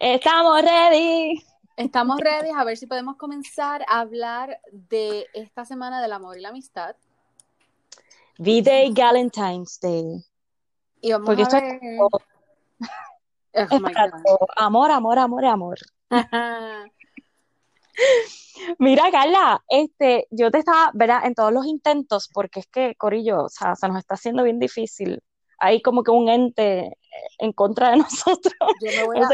Estamos ready. Estamos ready a ver si podemos comenzar a hablar de esta semana del amor y la amistad. V-Day Valentine's Day. Y vamos Porque a esto es todo. Oh Es para todo. Amor, amor, amor, amor. Mira, Carla, este, yo te estaba, ¿verdad? En todos los intentos, porque es que, Corillo, o sea, se nos está haciendo bien difícil. Hay como que un ente en contra de nosotros. Yo me voy a...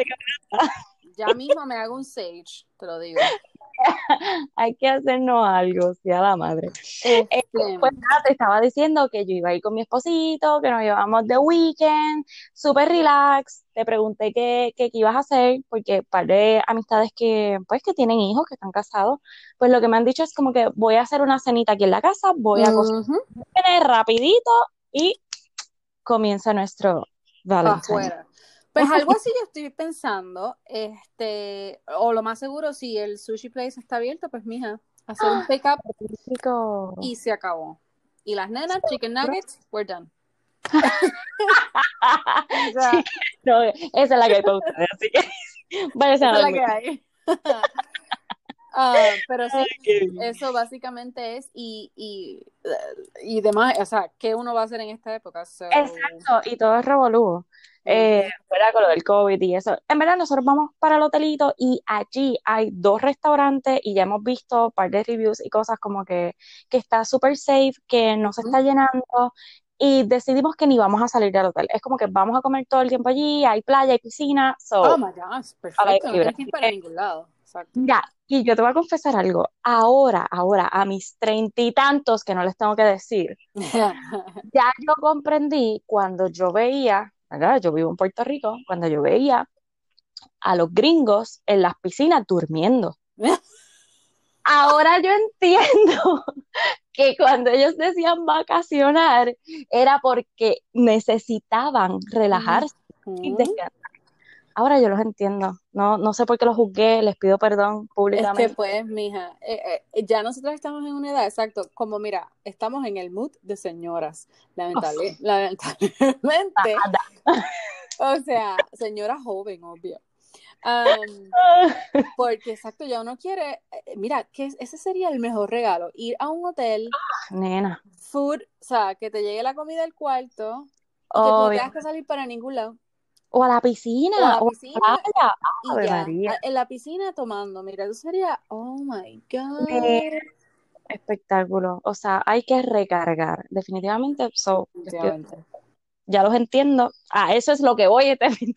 Ya mismo me hago un sage, te lo digo. Hay que hacernos algo, sí, a la madre. Este, Pues nada, te estaba diciendo que yo iba a ir con mi esposito, que nos llevamos de weekend, súper relax. Te pregunté qué, qué, qué ibas a hacer, porque par de amistades que, pues, que tienen hijos, que están casados, pues lo que me han dicho es como que voy a hacer una cenita aquí en la casa, voy a cocinar rapidito y comienza nuestro Valentine. Pues algo así yo estoy pensando, este, o lo más seguro, si el sushi place está abierto, pues mija, hacer un pick up y se acabó. Y las nenas, chicken nuggets, we're done. Sí, no, esa es la que hay para ustedes, así que váyanse a la que hay. Ah, pero sí, eso básicamente es y, y, y demás, o sea, ¿qué uno va a hacer en esta época? So, Exacto, y todo es revolú. Eh, ¿verdad? Con lo del COVID y eso. En verdad, nosotros vamos para el hotelito y allí hay dos restaurantes y ya hemos visto un par de reviews y cosas como que, que está súper safe, que no se está llenando y decidimos que ni vamos a salir del hotel. Es como que vamos a comer todo el tiempo allí, hay playa, hay piscina, so, Oh my gosh, perfecto, no libre. tienes que ir para ningún lado. Exacto. Ya, y yo te voy a confesar algo. Ahora, ahora, a mis treinta y tantos que no les tengo que decir, ya yo comprendí cuando yo veía, ¿verdad? Yo vivo en Puerto Rico, cuando yo veía a los gringos en las piscinas durmiendo. Ahora yo entiendo que cuando ellos decían vacacionar era porque necesitaban relajarse y descansar. Ahora yo los entiendo. No, no sé por qué los juzgué, les pido perdón Es que públicamente. pues, mija, eh, eh, ya nosotros estamos en una edad, exacto, como mira, estamos en el mood de señoras, lamentable, lamentablemente, o sea, señora joven, obvio. Porque exacto, ya uno quiere, eh, mira, que es- ese sería el mejor regalo, ir a un hotel, Nena, food, o sea, que te llegue la comida al cuarto, y que tú no obvio. tengas que salir para ningún lado, O a la o a piscina, la o a piscina, la playa. y Ave ya, María. a- en la piscina tomando, mira, eso sería, oh my God. Qué espectáculo. O sea, hay que recargar. Definitivamente, so, Definitivamente. ya los entiendo. Ah, eso es lo que voy este fin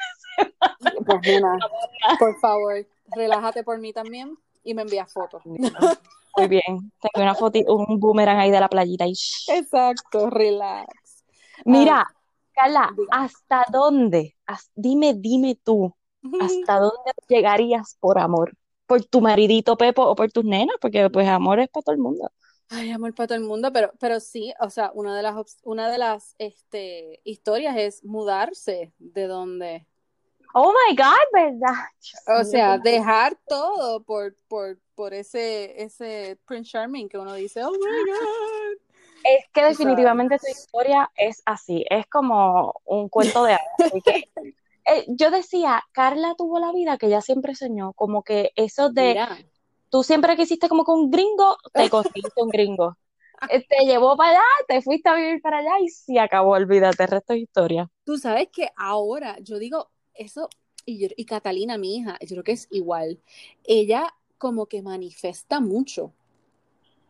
Pues por favor, relájate por mí también y me envías fotos. Muy bien. Tengo una foto, un boomerang ahí de la playita. Y. Exacto, relax. Mira, Carla. ¿hasta dónde? Dime, dime tú, ¿hasta dónde llegarías por amor? ¿Por tu maridito Pepo o por tus nenas? Porque pues amor es para todo el mundo. Ay, amor para todo el mundo, pero, pero sí, o sea, una de las, una de las este, historias es mudarse de donde. Oh my God, ¿verdad? O sea, dejar todo por, por, por ese, ese Prince Charming que uno dice, oh my God. Es que definitivamente tu historia es así, es como un cuento de hadas. eh, yo decía, Carla tuvo la vida que ella siempre soñó, como que eso de, Mira, tú siempre quisiste como que un gringo, te conseguiste un gringo. Eh, Te llevó para allá, te fuiste a vivir para allá y se acabó, olvídate, el resto es historia. tú sabes que ahora yo digo eso, y, yo- y Catalina, mi hija, yo creo que es igual. Ella como que manifiesta mucho.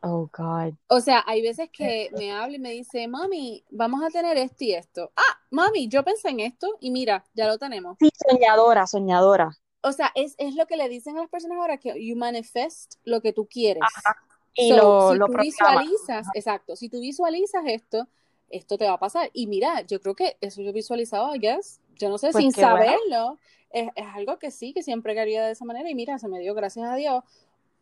Oh God. O sea, hay veces que me habla y me dice, mami, vamos a tener esto y esto. Ah, mami, yo pensé en esto y mira, ya lo tenemos. Sí, soñadora, soñadora. O sea, es, es lo que le dicen a las personas ahora que you manifest lo que tú quieres. Y So, lo, si lo tú proclama. visualizas, exacto, si tú visualizas esto, esto te va a pasar. Y mira, yo creo que eso yo visualizaba, I guess, yo no sé, Pues sin qué bueno. saberlo, es, es algo que sí, que siempre quería de esa manera y mira, se me dio, gracias a Dios.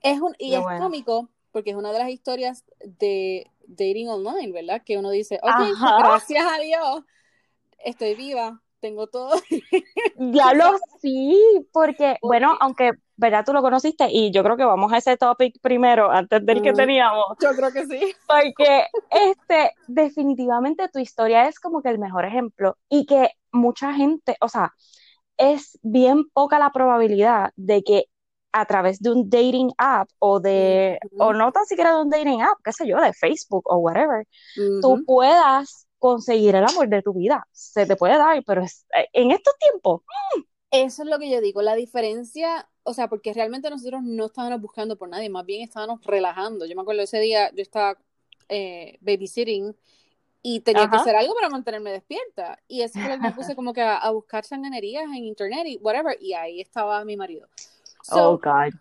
Es un, y Qué es bueno. cómico porque es una de las historias de dating online, ¿verdad? Que uno dice, ok, Ajá. gracias a Dios, estoy viva, tengo todo. Diablo, sí, porque, bueno, aunque, ¿verdad? Tú lo conociste y yo creo que vamos a ese topic primero, antes del que Ujú. teníamos, Yo creo que sí. porque, este, definitivamente tu historia es como que el mejor ejemplo y que mucha gente, o sea, es bien poca la probabilidad de que a través de un dating app o de, o no tan siquiera de un dating app, qué sé yo, de Facebook o whatever, tú puedas conseguir el amor de tu vida. Se te puede dar, pero es, eh, en estos tiempos. Mm. Eso es lo que yo digo, la diferencia, o sea, porque realmente nosotros no estábamos buscando por nadie, más bien estábamos relajando. Yo me acuerdo ese día, yo estaba eh, babysitting y tenía que hacer algo para mantenerme despierta. Y eso fue lo que me puse como que a, buscar sanganerías en internet y whatever, y ahí estaba mi marido. Oh, God.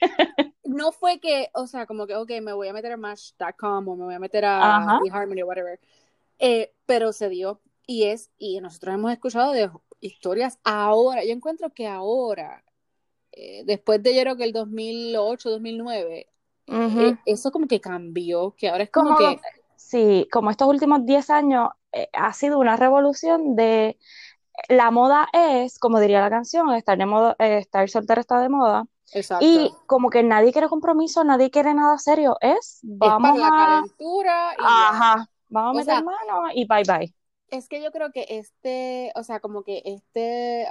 no fue que, o sea, como que, ok, me voy a meter a Match.com o me voy a meter a eHarmony o whatever. Eh, pero se dio. Y es, y nosotros hemos escuchado de historias ahora. Yo encuentro que ahora, eh, después de yo creo que el 2008, 2009, eh, eso como que cambió, que ahora es como, que... Sí, como estos últimos 10 años ha sido una revolución de... La moda es, como diría la canción, estar, de moda, estar soltera está de moda. Exacto. Y como que nadie quiere compromiso, nadie quiere nada serio, es vamos la calentura y Ajá, vamos a meter mano y bye bye. Es que yo creo que este, o sea, como que este,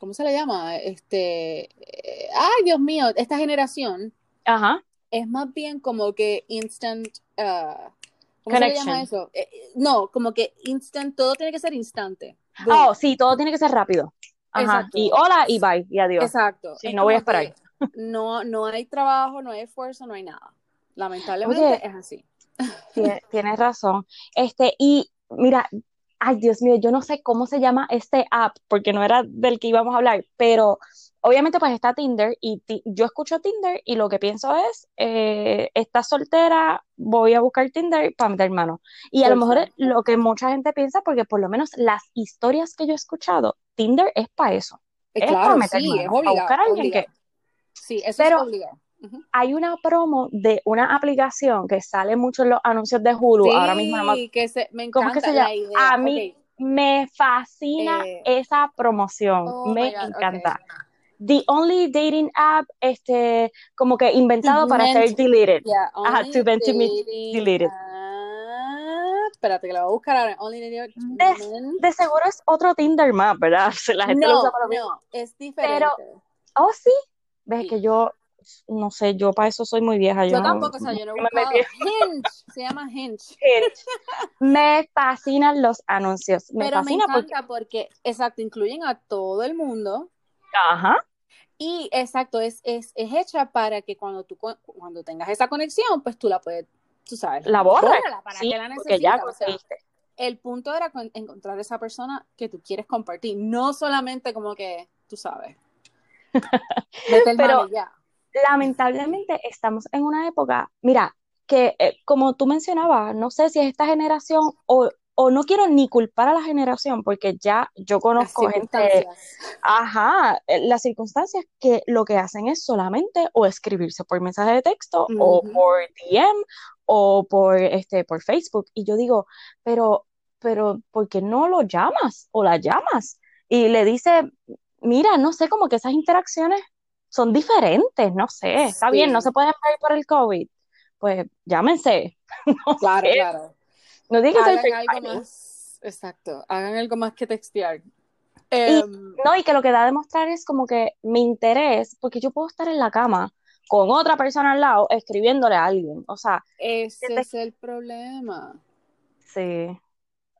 ¿cómo se le llama? Este, eh, ay Dios mío, esta generación. Ajá. Es más bien como que instant, uh, ¿cómo se le llama eso? Eh, no, como que instant, todo tiene que ser instante. Oh, sí, todo tiene que ser rápido. Ajá. Y hola y bye y adiós. Exacto. Sí, no voy a esperar. No, no hay trabajo, no hay esfuerzo, no hay nada. Lamentablemente es así. Tienes, razón. Este, y mira, ay Dios mío, yo no sé cómo se llama este app, porque no era del que íbamos a hablar, pero obviamente pues está Tinder y yo escucho Tinder y lo que pienso es, eh, estás soltera, voy a buscar Tinder para meter mano. Y a lo mejor es lo que mucha gente piensa, porque por lo menos las historias que yo he escuchado, Tinder es para eso. Eh, es para meter mano, es para buscar a alguien que... Sí, eso pero, es obligado hay una promo de una aplicación que sale mucho en los anuncios de Hulu. ahora mismo que se, me encanta la idea. A mí me fascina eh, esa promoción. Oh me encanta. The only dating app, este, como que inventado para ser deleted. Ajá, to, to deleted. espérate, que la voy a buscar ahora. Only de, de, seguro es otro Tinder más, ¿verdad? La gente no, lo usa para No, es diferente. Pero, oh, sí. Ves que yo no sé, yo para eso soy muy vieja. Yo, tampoco, o sea, yo no he buscado. Hinge, se llama Hinge. Me fascinan los anuncios. Me Pero fascina me encanta porque... exacto, incluyen a todo el mundo. Ajá. Y exacto, es, es, es hecha para que cuando tú cuando tengas esa conexión, pues tú la puedes, tú sabes, la borras. Para que la necesites. ya el punto era encontrar esa persona que tú quieres compartir, no solamente como que, tú sabes. Pero, ya lamentablemente estamos en una época, mira, que eh, como tú mencionabas, no sé si es esta generación o, o, no quiero ni culpar a la generación porque ya yo conozco gente, ajá, eh, las circunstancias que lo que hacen es solamente o escribirse por mensaje de texto o por DM o por este por Facebook y yo digo, pero pero ¿por qué no lo llamas o la llamas? Y le dice, mira, no sé, como que esas interacciones son diferentes, no sé, está bien, no se pueden ver por el COVID, pues llámense. claro, claro. No digas que algo más, exacto, hagan algo más que textear. Em, no, y que lo que da a demostrar es como que mi interés, porque yo puedo estar en la cama con otra persona al lado escribiéndole a alguien, o sea. Ese es el problema. Sí.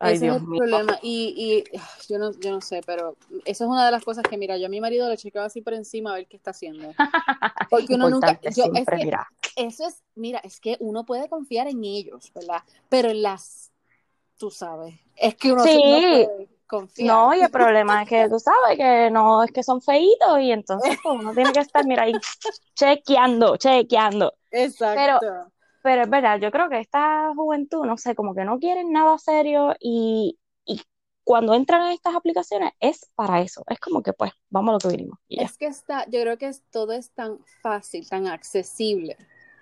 Ese es el problema. Y, y yo, no, yo no sé, pero eso es una de las cosas que, mira, yo a mi marido le chequeo así por encima a ver qué está haciendo. Porque uno nunca. Yo, es que, eso es, mira, es que uno puede confiar en ellos, ¿verdad? Pero en las. Tú sabes. Es que uno sí. no puede confiar. No, y el problema es que tú sabes que no es que son feitos y entonces pues, uno tiene que estar, mira, ahí chequeando, chequeando. Exacto. Pero, pero es verdad, yo creo que esta juventud, no sé, como que no quieren nada serio y, cuando entran a estas aplicaciones es para eso, es como que pues vamos a lo que vinimos. Es que está, yo creo que todo es tan fácil, tan accesible.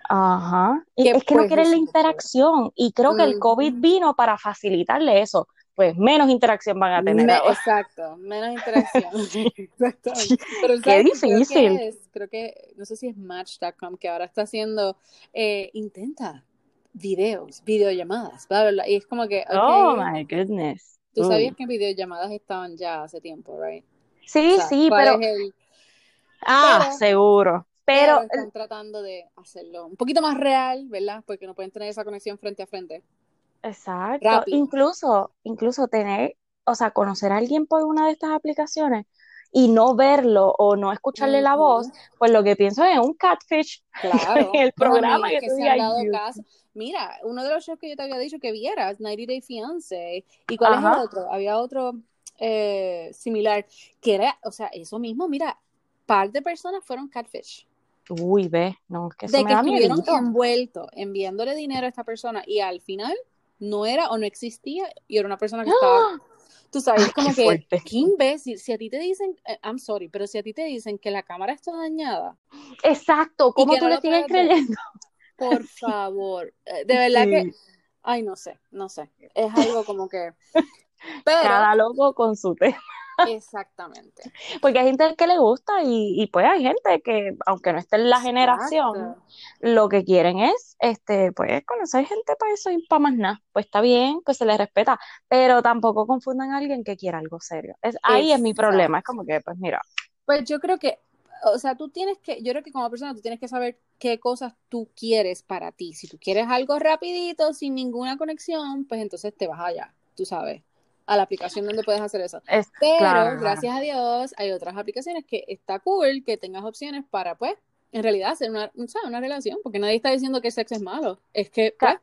Ajá, y es que no quieren la interacción y creo que el COVID vino para facilitarle eso pues menos interacción van a tener. exacto, menos interacción. exacto. Pero, Qué difícil. Creo que, no sé si es Match.com que ahora está haciendo, eh, intenta videos, videollamadas, bla, bla, Y es como que. oh my goodness. Tú sabías que videollamadas estaban ya hace tiempo, right? Sí, sí, pero... Ah, seguro. Pero, están tratando de hacerlo un poquito más real, ¿verdad? Porque no pueden tener esa conexión frente a frente. Exacto. Incluso, incluso tener, o sea, conocer a alguien por una de estas aplicaciones y no verlo o no escucharle la voz, pues lo que pienso es un catfish claro. el programa que, se han dado caso. Mira, uno de los shows que yo te había dicho que vieras, 90 Day Fiance, ¿y cuál es el otro? Había otro eh, similar, que era, o sea, eso mismo, mira, par de personas fueron catfish. Uy, ve, no, que eso de que estuvieron envueltos enviándole dinero a esta persona y al final no era o no existía y era una persona que estaba ¡Ah! tú sabes, como que, qué imbécil, si a ti te dicen, eh, I'm sorry, pero si a ti te dicen que la cámara está dañada. Exacto, ¿cómo tú le sigues creyendo? Por favor, eh, de verdad que, ay, no sé, no sé, es algo como que... Cada loco con su tema. Exactamente. Porque hay gente que le gusta y, y pues hay gente que, aunque no esté en la generación, lo que quieren es, este, pues conocer gente para eso y para más nada. Pues está bien, pues se les respeta, pero tampoco confundan a alguien que quiera algo serio. Es, ahí es mi problema, es como que, pues mira. Pues yo creo que, o sea, tú tienes que, yo creo que como persona tú tienes que saber qué cosas tú quieres para ti. Si tú quieres algo rapidito, sin ninguna conexión, pues entonces te vas allá, tú sabes a la aplicación donde puedes hacer eso. Pero gracias a Dios hay otras aplicaciones que está cool que tengas opciones para, pues, en realidad hacer una, una relación, porque nadie está diciendo que el sexo es malo. Es que, pues,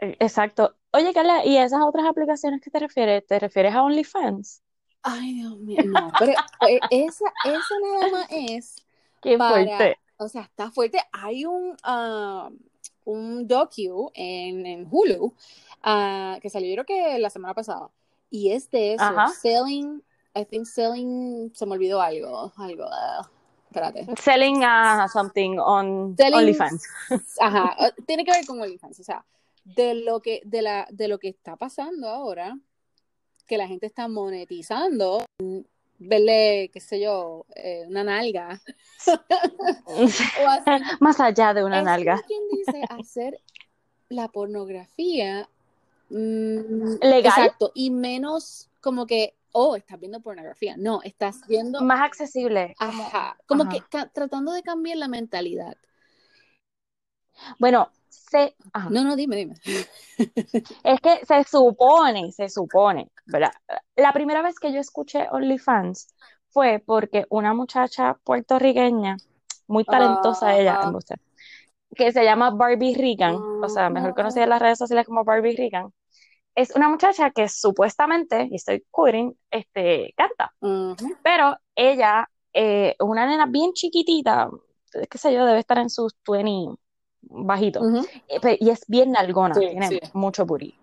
Exacto. Oye, Carla, ¿y esas otras aplicaciones que te refieres? ¿Te refieres a OnlyFans? Ay, Dios mío, no, pero eh, esa, esa nada más es. Qué fuerte. O sea, está fuerte. Hay un, uh, un docu en, en Hulu uh, que salió, yo creo que la semana pasada, y es de eso, selling, I think selling, se me olvidó algo, algo, uh, espérate. Selling uh, something on OnlyFans. Ajá, tiene que ver con OnlyFans, o sea, de lo que, de la, de lo que está pasando ahora, que la gente está monetizando, verle, qué sé yo, eh, una nalga. Más allá de una nalga. ¿Quién dice hacer la pornografía Mm, Legal. Exacto, y menos como que, oh, estás viendo pornografía. No, estás viendo... Más accesible. Ajá, como que tratando de cambiar la mentalidad. Bueno, se... No, no, dime, dime. es que se supone, se supone, ¿verdad? La primera vez que yo escuché OnlyFans fue porque una muchacha puertorriqueña, muy talentosa ella, que se llama Barbie Regan, o sea, mejor conocida en las redes sociales como Barbie Regan, es una muchacha que supuestamente, y estoy quoting, este, canta, pero ella eh, es una nena bien chiquitita, qué sé yo, debe estar en sus 20 bajitos, y es bien nalgona, tiene mucho booty.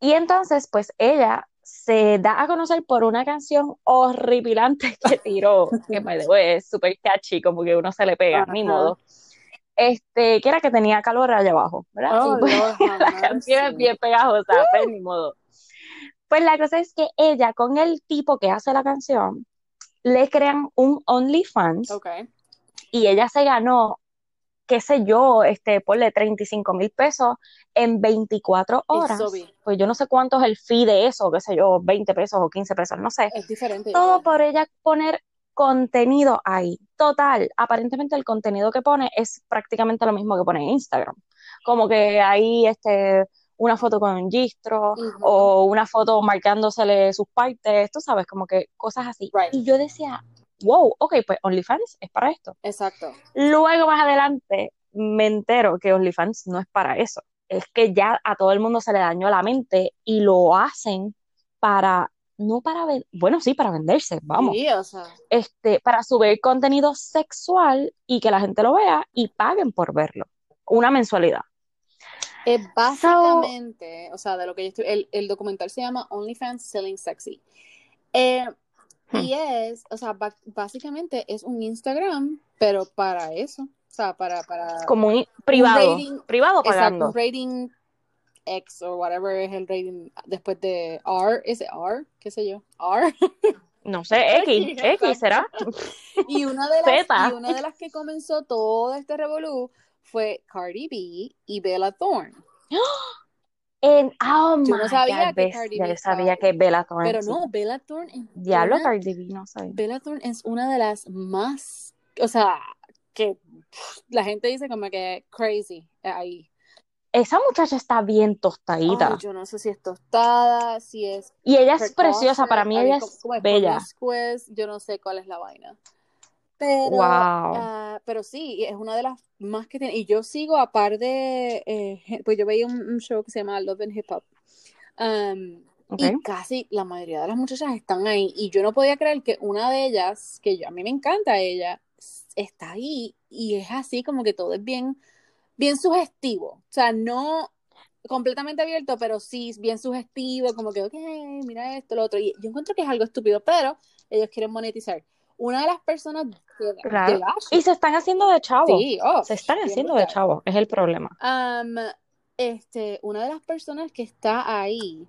Y entonces, pues ella se da a conocer por una canción horripilante que tiró, que me debo, es súper catchy, como que uno se le pega, ni modo este, que era que tenía calor allá abajo, ¿verdad? Oh, pues, la canción es bien pegajosa, pues ni modo. Pues la cosa es que ella, con el tipo que hace la canción, le crean un OnlyFans. Okay. Y ella se ganó, qué sé yo, este, ponle 35 mil pesos en 24 horas. Pues yo no sé cuánto es el fee de eso, qué sé yo, 20 pesos o 15 pesos, no sé. Es diferente. Todo por ella poner contenido ahí. Total, aparentemente el contenido que pone es prácticamente lo mismo que pone en Instagram. Como que hay este, una foto con un gistro o una foto marcándosele sus partes, tú sabes, como que cosas así. Y yo decía, wow, ok, pues OnlyFans es para esto. Exacto. Luego más adelante me entero que OnlyFans no es para eso. Es que ya a todo el mundo se le dañó la mente y lo hacen para no para ver, bueno, sí, para venderse, vamos. Sí, o sea. Este, para subir contenido sexual y que la gente lo vea y paguen por verlo. Una mensualidad. Es básicamente, o sea, de lo que yo estoy, el, documental se llama OnlyFans Selling Sexy. Eh, y hmm. es, o sea, básicamente es un Instagram, pero para eso. O sea, para, para como un privado, privado pagando. un rating X o whatever es el rating después de R, ¿es R? ¿Qué sé yo? R. No sé, X, X será. Y una de las, y una de las que comenzó todo este revolú fue Cardi B y Bella Thorne. En, oh yo no sabía que Cardi B. Yo sabía que Bella Thorne. Pero no, Bella Thorne. Es Diablo, Cardi B, no sé. Bella Thorne es una de las más. O sea, que la gente dice como que crazy ahí. Esa muchacha está bien tostadita. yo no sé si es tostada, si es. Y ella es preciosa, para mí ella es bella. yo no sé cuál es la vaina. Pero, wow. Ah, pero sí, es una de las más que tiene. Y yo sigo, a par de. Eh, pues yo veía un, show que se llama Love and Hip Hop. Um, y casi la mayoría de las muchachas están ahí. Y yo no podía creer que una de ellas, que yo, a mí me encanta ella, está ahí. Y es así como que todo es bien, bien sugestivo. O sea, no completamente abierto, pero sí bien sugestivo, como que, ok, mira esto, lo otro. Y yo encuentro que es algo estúpido, pero ellos quieren monetizar. Una de las personas de, y se están haciendo de chavo. Sí, oh, se están haciendo de chavo es el problema. Este una de las personas que está ahí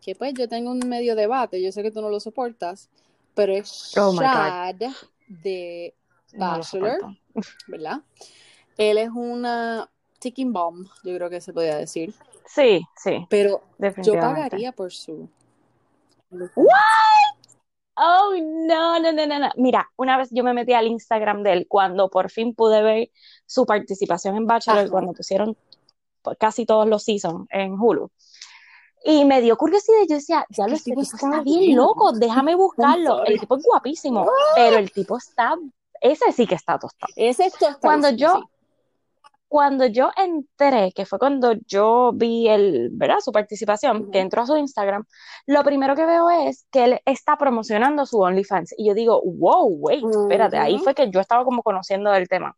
que pues yo tengo un medio debate yo sé que tú no lo soportas pero es oh Shad de Bachelor verdad él es una ticking bomb yo creo que se podría decir sí sí pero yo pagaría por su What? Oh, no, no, no, no, Mira, una vez yo me metí al Instagram de él cuando por fin pude ver su participación en Bachelor, cuando pusieron casi todos los seasons en Hulu. Y me dio curiosidad yo decía, ya lo tipo está bien loco, déjame buscarlo. El tipo es guapísimo, pero el tipo está, ese sí que está tostado. Ese es tostado. Cuando yo, cuando yo entré, que fue cuando yo vi el, ¿verdad? su participación, que entró a su Instagram, lo primero que veo es que él está promocionando su OnlyFans. Y yo digo, wow, wait, espérate, ahí fue que yo estaba como conociendo el tema.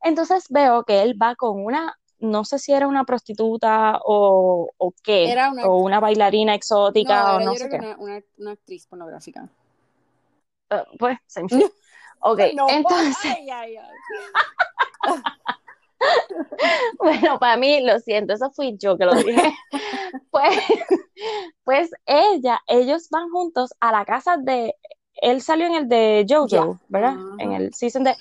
Entonces veo que él va con una, no sé si era una prostituta o, o qué, era una, o una bailarina exótica o no sé qué. Una, una, actriz pornográfica. Uh, pues, ok, entonces... bueno, para mí, lo siento, eso fui yo que lo dije. pues, pues ella, ellos van juntos a la casa de, él salió en el de Jojo, ¿verdad? En el season de,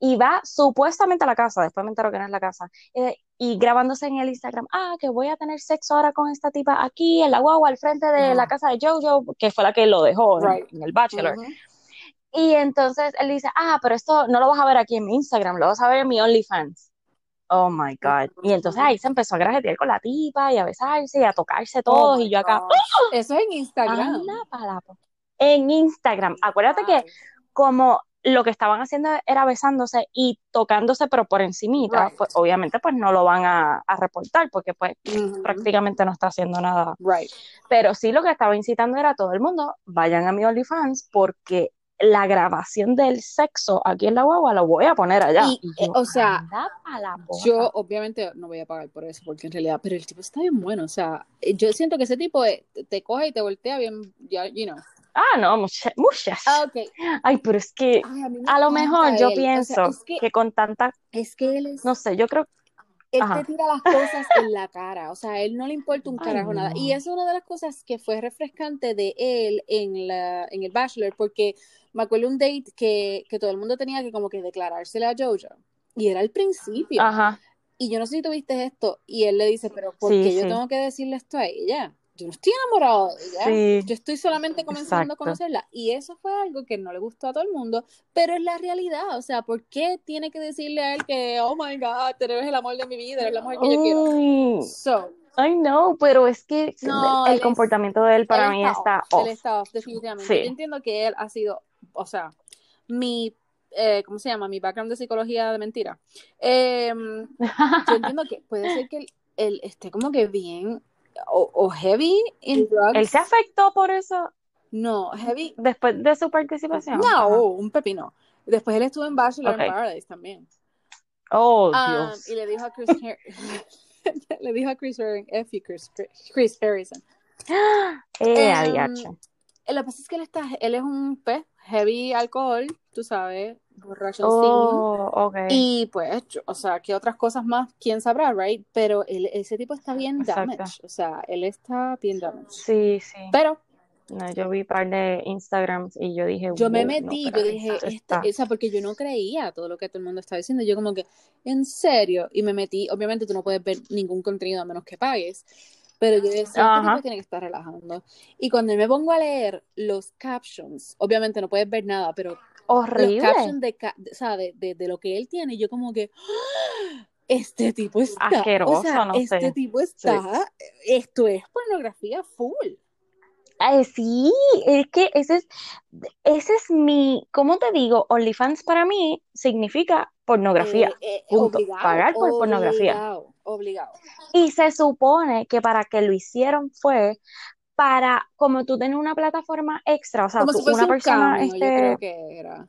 y va supuestamente a la casa, después me entero que no es la casa, eh, y grabándose en el Instagram, ah, que voy a tener sexo ahora con esta tipa aquí, en la guagua, al frente de la casa de Jojo, que fue la que lo dejó en, el Bachelor. Y entonces él dice, ah, pero esto no lo vas a ver aquí en mi Instagram, lo vas a ver en mi OnlyFans. Oh my God. Y entonces ahí se empezó a grajetear con la tipa y a besarse y a tocarse oh todos. y yo acá. ¡Ah! Eso es en Instagram. En Instagram. Acuérdate que como lo que estaban haciendo era besándose y tocándose, pero por encimita, pues obviamente pues no lo van a, reportar porque pues prácticamente no está haciendo nada. Right. Pero sí lo que estaba incitando era a todo el mundo, vayan a mi OnlyFans porque la grabación del sexo aquí en la guagua lo voy a poner allá. Eh, o sea, yo obviamente no voy a pagar por eso, porque en realidad, pero el tipo está bien bueno, o sea, eh, yo siento que ese tipo eh, te coge y te voltea bien, ya, you know. Ah, no, muchas. muchas. Ah, Ay, pero es que a, lo mejor yo pienso que, con tanta... Es que él es... No sé, yo creo él te tira las cosas en la cara, o sea, a él no le importa un carajo nada. Y es una de las cosas que fue refrescante de él en, la, en el Bachelor, porque me acuerdo un date que, que todo el mundo tenía que como que declarársele a Jojo, y era el principio. Ajá. Y yo no sé si tuviste esto, y él le dice, pero ¿por qué yo tengo que decirle esto a ella? yo no estoy enamorado de ella, yo estoy solamente comenzando a conocerla. Y eso fue algo que no le gustó a todo el mundo, pero es la realidad. O sea, ¿por qué tiene que decirle a él que, oh my God, eres el amor de mi vida, eres la mujer que yo quiero? So, I know, pero es que el, comportamiento de él para mí está, off. Él está off, definitivamente. Yo entiendo que él ha sido, o sea, mi eh, ¿cómo se llama? Mi background de psicología de mentira. Em, yo entiendo que puede ser que él, esté como que bien o, heavy in drugs. ¿Él se afectó por eso? No, heavy. Después de su participación. No, un pepino. Después él estuvo en Bachelor in Paradise también. Oh, um, Dios. Y le dijo a Chris le dijo a Chris Chris, Chris Harrison. Eh, um, lo que pasa es que él está, él es un pez, heavy alcohol, tú sabes, borracho oh, okay. Y pues, o sea, ¿qué otras cosas más? ¿Quién sabrá, right? Pero él, ese tipo está bien damaged, o sea, él está bien damaged. Sí, sí. Pero no, yo vi un par de Instagrams y yo dije. Yo me metí, yo dije, esta, esa, porque yo no creía todo lo que todo el mundo estaba diciendo. Yo, como que, ¿en serio? Y me metí, obviamente tú no puedes ver ningún contenido a menos que pagues. Pero yo decía, este tipo tiene que estar relajando. Y cuando me pongo a leer los captions, obviamente no puedes ver nada, pero Horrible. los captions de, o sea, de, de, lo que él tiene, yo como que, ¡Ah! este tipo está, Asqueroso, o sea, no este tipo está, esto es pornografía full. Ay, sí, es que ese es, ese es mi, ¿cómo te digo? OnlyFans para mí significa pornografía. Eh, eh, pagar por pornografía. Obligado. Y se supone que para que lo hicieron fue para, como tú tienes una plataforma extra, o sea, una persona, este, que era.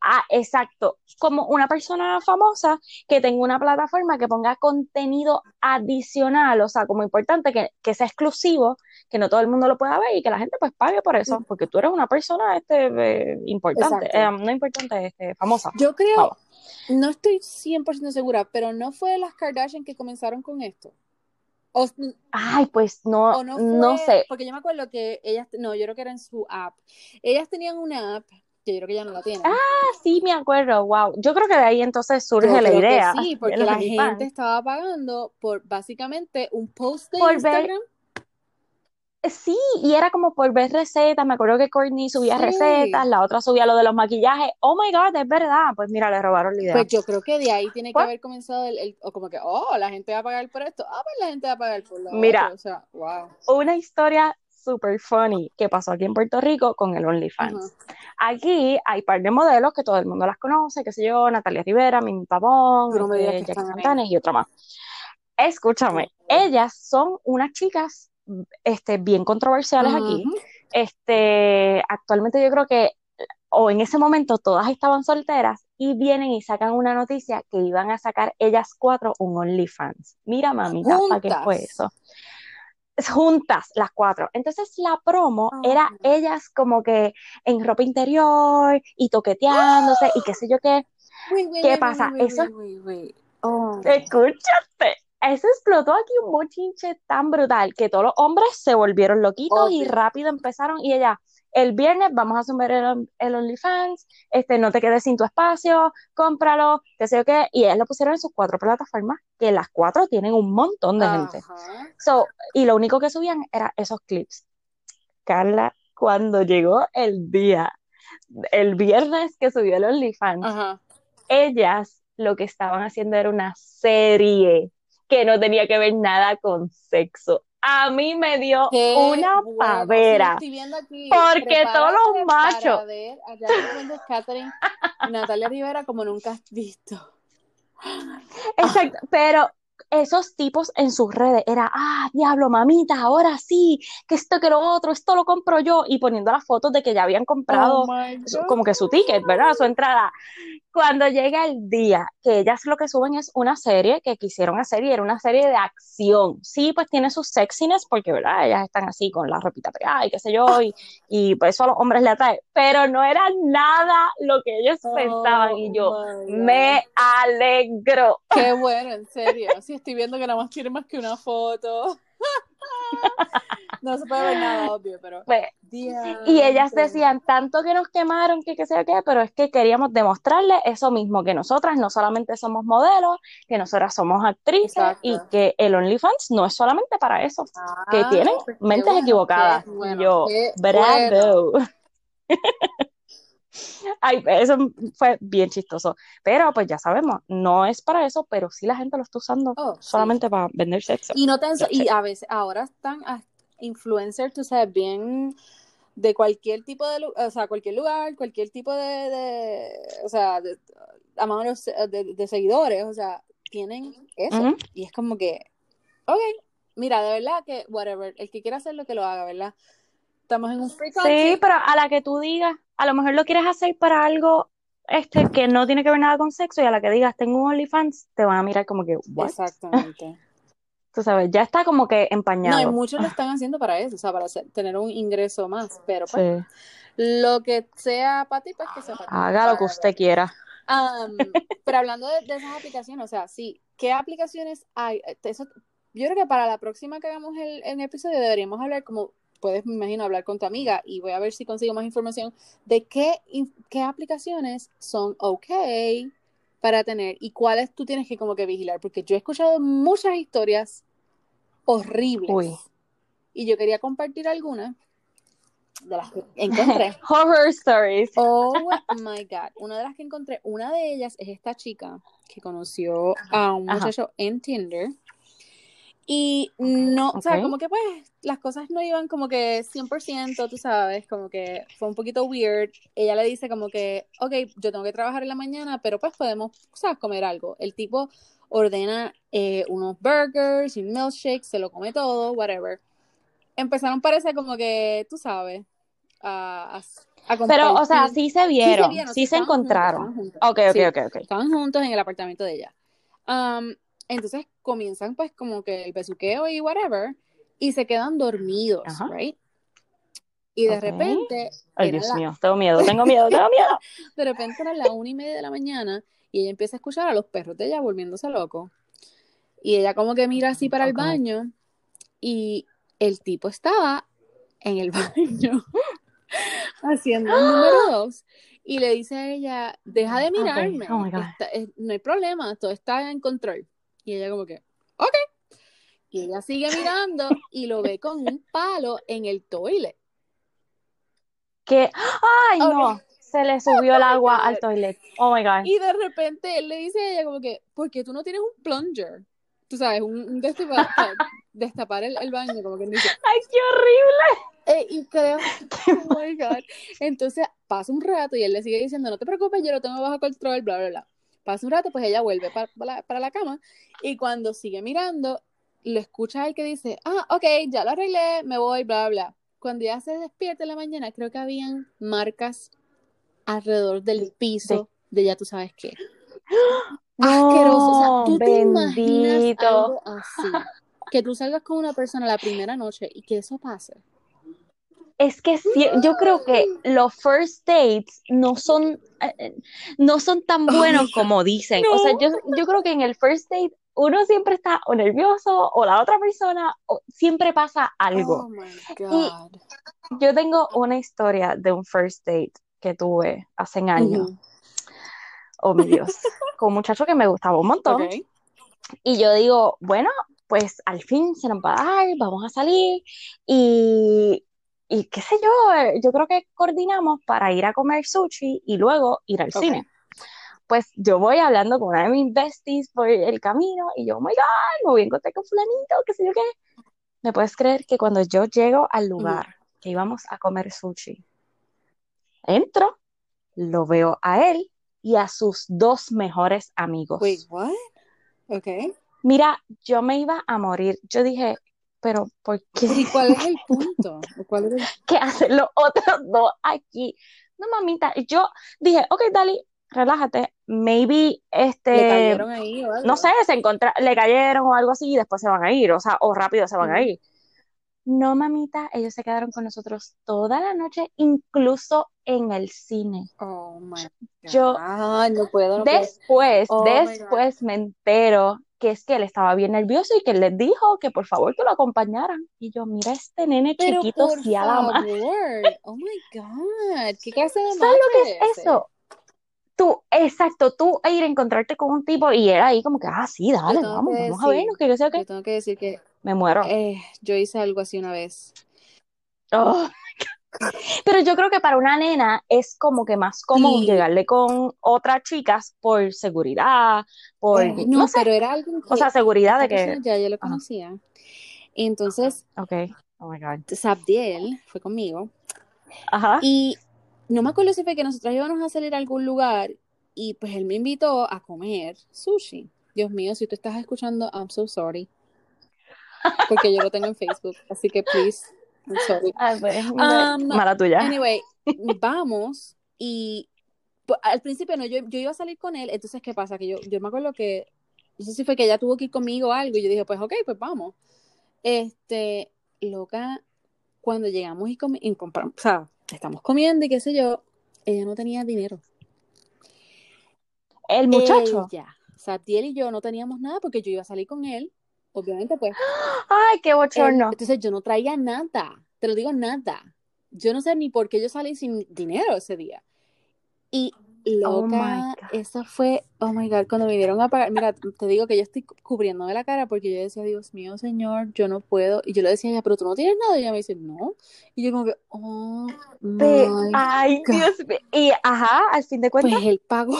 Ah, exacto. Como una persona famosa que tenga una plataforma que ponga contenido adicional, o sea, como importante que, que, sea exclusivo, que no todo el mundo lo pueda ver y que la gente pues pague por eso, porque tú eres una persona este, eh, importante, eh, no importante, este, famosa. Yo creo, no estoy 100% segura, pero no fue las Kardashian que comenzaron con esto. Ay, pues no, no, no, sé. Porque yo me acuerdo que ellas, no, yo creo que era en su app. Ellas tenían una app que yo creo que ya no la tienen. Ah, sí, me acuerdo, wow. Yo creo que de ahí entonces surge la idea. sí, porque la gente estaba pagando por básicamente un post de Instagram. Sí, y era como por ver recetas. Me acuerdo que Courtney subía recetas, la otra subía lo de los maquillajes. Oh my God, es verdad. Pues mira, le robaron la idea. Pues yo creo que de ahí tiene que pues haber comenzado el, o como que, oh, la gente va a pagar por esto. Ah, pues la gente va a pagar por lo Mira, O sea, wow. Una historia super funny que pasó aquí en Puerto Rico con el OnlyFans. Aquí hay par de modelos que todo el mundo las conoce, qué sé yo, Natalia Rivera, Mimi Pavón, este, Jackie Santanes y otra más. Escúchame, ellas son unas chicas este, bien controversiales aquí. Este, actualmente yo creo que, o en ese momento todas estaban solteras y vienen y sacan una noticia que iban a sacar ellas cuatro un OnlyFans. Mira, mamita, ¿para qué fue eso? Juntas las cuatro. Entonces la promo era ellas como que en ropa interior y toqueteándose y qué sé yo qué. ¿Qué pasa? Eso. Oh. Escúchate. Eso explotó aquí un bochinche tan brutal que todos los hombres se volvieron loquitos y rápido empezaron y ella, el viernes vamos a sumar el, el, OnlyFans, este, no te quedes sin tu espacio, cómpralo, qué sé yo qué, y ellos lo pusieron en sus cuatro plataformas, que las cuatro tienen un montón de gente. So, y lo único que subían era esos clips. Carla, cuando llegó el día, el viernes que subió el OnlyFans, ellas lo que estaban haciendo era una serie que no tenía que ver nada con sexo a mí me dio una pavera. porque todos los machos. Ver, allá Catherine Natalia Rivera como nunca has visto. Exacto, pero esos tipos en sus redes era, ah, diablo, mamita, ahora sí, que esto, que lo otro, esto lo compro yo, y poniendo las fotos de que ya habían comprado oh como que su ticket, ¿verdad? Su entrada. Cuando llega el día, que ellas lo que suben es una serie que quisieron hacer y era una serie de acción. Sí, pues tiene sus sexiness, porque, ¿verdad? Ellas están así con la ropita pegada y qué sé yo, y, y pues eso a los hombres le atrae, pero no era nada lo que ellos pensaban, y yo oh me alegro. Qué bueno, en serio. Sí, estoy viendo que nada más tiene más que una foto. No se puede ver nada, obvio, pero. Pues, y ellas decían tanto que nos quemaron, que qué sé qué, pero es que queríamos demostrarle eso mismo, que nosotras no solamente somos modelos, que nosotras somos actrices y que el OnlyFans no es solamente para eso, que ah, tienen mentes equivocadas. Yo, bravo. Ay, eso fue bien chistoso. Pero pues ya sabemos, no es para eso, pero sí la gente lo está usando oh, solamente para vender sexo. Y no y a veces ahora están influencers, tú sabes, bien de cualquier tipo de, o sea, cualquier lugar, cualquier tipo de, o sea, de, de, de, seguidores, o sea, tienen eso. Y es como que, ok, mira, de verdad que, whatever, el que quiera hacer lo que lo haga, ¿verdad? Estamos en un free Sí, pero a la que tú digas, a lo mejor lo quieres hacer para algo este que no tiene que ver nada con sexo y a la que digas tengo un OnlyFans, te van a mirar como que, Exactamente. Tú sabes, ya está como que empañado. No, y muchos lo están haciendo para eso, o sea, para tener un ingreso más, pero pues, lo que sea para ti, pues que sea para ti. Haga lo que usted quiera. pero hablando de, esas aplicaciones, o sea, sí, ¿qué aplicaciones hay? Eso, yo creo que para la próxima que hagamos el, el episodio deberíamos hablar como puedes, me imagino, hablar con tu amiga y voy a ver si consigo más información de qué, qué aplicaciones son ok para tener y cuáles tú tienes que como que vigilar, porque yo he escuchado muchas historias horribles. Y yo quería compartir algunas de las que encontré. Horror stories. Oh my God. Una de las que encontré, una de ellas es esta chica que conoció a un muchacho en Tinder. Y no, o sea, como que pues las cosas no iban como que 100%, tú sabes, como que fue un poquito weird. Ella le dice como que, ok, yo tengo que trabajar en la mañana, pero pues podemos, ¿sabes?, comer algo. El tipo ordena eh, unos burgers y un milkshake, se lo come todo, whatever. Empezaron parece como que, tú sabes, a, a, Pero, o sea, sí se vieron, sí se, encontraron. ok, ok, ok, ok. Estaban juntos en el apartamento de ella. Um, entonces comienzan pues como que el besuqueo y whatever, y se quedan dormidos, right? Y de repente... Ay, Dios mío, tengo miedo, tengo miedo, tengo miedo. de repente era la una y media de la mañana y ella empieza a escuchar a los perros de ella volviéndose loco. Y ella como que mira así para el baño y el tipo estaba en el baño haciendo el número dos y le dice a ella, deja de mirarme, oh no hay problema, todo está en control. Y ella como que, ok. Y ella sigue mirando y lo ve con un palo en el toilet. Que, ay, no, se le subió el agua al toilet. Oh my God. Y de repente él le dice a ella como que, ¿por qué tú no tienes un plunger? Tú sabes, un, destapar, destapar el, baño, como que dice. ¡Ay, qué horrible! Eh, y creo, oh my God. Entonces pasa un rato y él le sigue diciendo, no te preocupes, yo lo tengo bajo control, bla, bla, bla. Pasa un rato, pues ella vuelve para, para, la, cama y cuando sigue mirando, lo escucha él que dice, ah, ok, ya lo arreglé, me voy, bla, bla. Cuando ya se despierta en la mañana, creo que habían marcas alrededor del piso de, ya tú sabes qué. Asqueroso. O sea, tú te imaginas algo así. Que tú salgas con una persona la primera noche y que eso pase es que yo creo que los first dates no son, eh, no son tan buenos como dicen. O sea, yo, yo creo que en el first date uno siempre está o nervioso o la otra persona o siempre pasa algo. Oh my God. Y yo tengo una historia de un first date que tuve hace años. Oh mi Dios, con un muchacho que me gustaba un montón. Y yo digo, bueno, pues al fin se nos va a dar, vamos a salir. Y y qué sé yo, eh, yo creo que coordinamos para ir a comer sushi y luego ir al cine. Pues yo voy hablando con una de mis besties por el camino y yo, oh my God, me voy a encontrar con fulanito, qué sé yo qué. ¿Me puedes creer que cuando yo llego al lugar que íbamos a comer sushi, entro, lo veo a él y a sus dos mejores amigos. Wait, what? Okay. Mira, yo me iba a morir. Yo dije, pero ¿por qué? ¿Y cuál es el punto? ¿Cuál es el... ¿Qué hacen los otros dos aquí? No, mamita, yo dije, ok, Dali, relájate, maybe este... ¿Le cayeron ahí o algo? No sé, se encontra... le cayeron o algo así y después se van a ir, o sea, o rápido se van a ir. No, mamita, ellos se quedaron con nosotros toda la noche, incluso en el cine. Oh my God. Yo, no puedo. después, oh después me entero que es que él estaba bien nervioso y que él les dijo que por favor que lo acompañaran. Y yo, mira este nene chiquito, si a la Oh my God, ¿qué clase de ¿Sabes lo que es eso? Tú, exacto, tú ir a encontrarte con un tipo y era ahí como que, ah, sí, dale, vamos, vamos a ver, que yo sé que. Yo tengo que decir que. Me muero. Eh, yo hice algo así una vez. Oh, pero yo creo que para una nena es como que más común llegarle con otras chicas por seguridad, por... Eh, no, pero era algo O sea, seguridad de que... Ya yo lo conocía. Entonces... Ok, oh my God. Sabdiel fue conmigo. Ajá. Y no me acuerdo si fue que nosotros íbamos a salir a algún lugar y pues él me invitó a comer sushi. Dios mío, si tú estás escuchando, I'm so sorry. Porque yo lo tengo en Facebook, así que please sorry. Ah, pues, um, mala tuya. Anyway, vamos y al principio no, yo, yo, iba a salir con él, entonces ¿qué pasa? Que yo, yo me acuerdo que, no sé si fue que ella tuvo que ir conmigo o algo, y yo dije, pues ok, pues vamos. Este, loca, cuando llegamos y, y compramos, o sea, estamos comiendo y qué sé yo, ella no tenía dinero. ¿El muchacho? Ya. O sea, él y yo no teníamos nada porque yo iba a salir con él obviamente pues. Ay, qué bochorno. entonces yo no traía nada, te lo digo nada. Yo no sé ni por qué yo salí sin dinero ese día. Y Oh Loca, eso fue, oh my god, cuando me dieron a pagar, mira, te digo que yo estoy cubriéndome la cara porque yo decía, Dios mío, señor, yo no puedo, y yo le decía a ella, pero tú no tienes nada, y ella me dice, no, y yo como que, oh, my ay, Dios mío, y ajá, al fin de cuentas. Pues él pagó.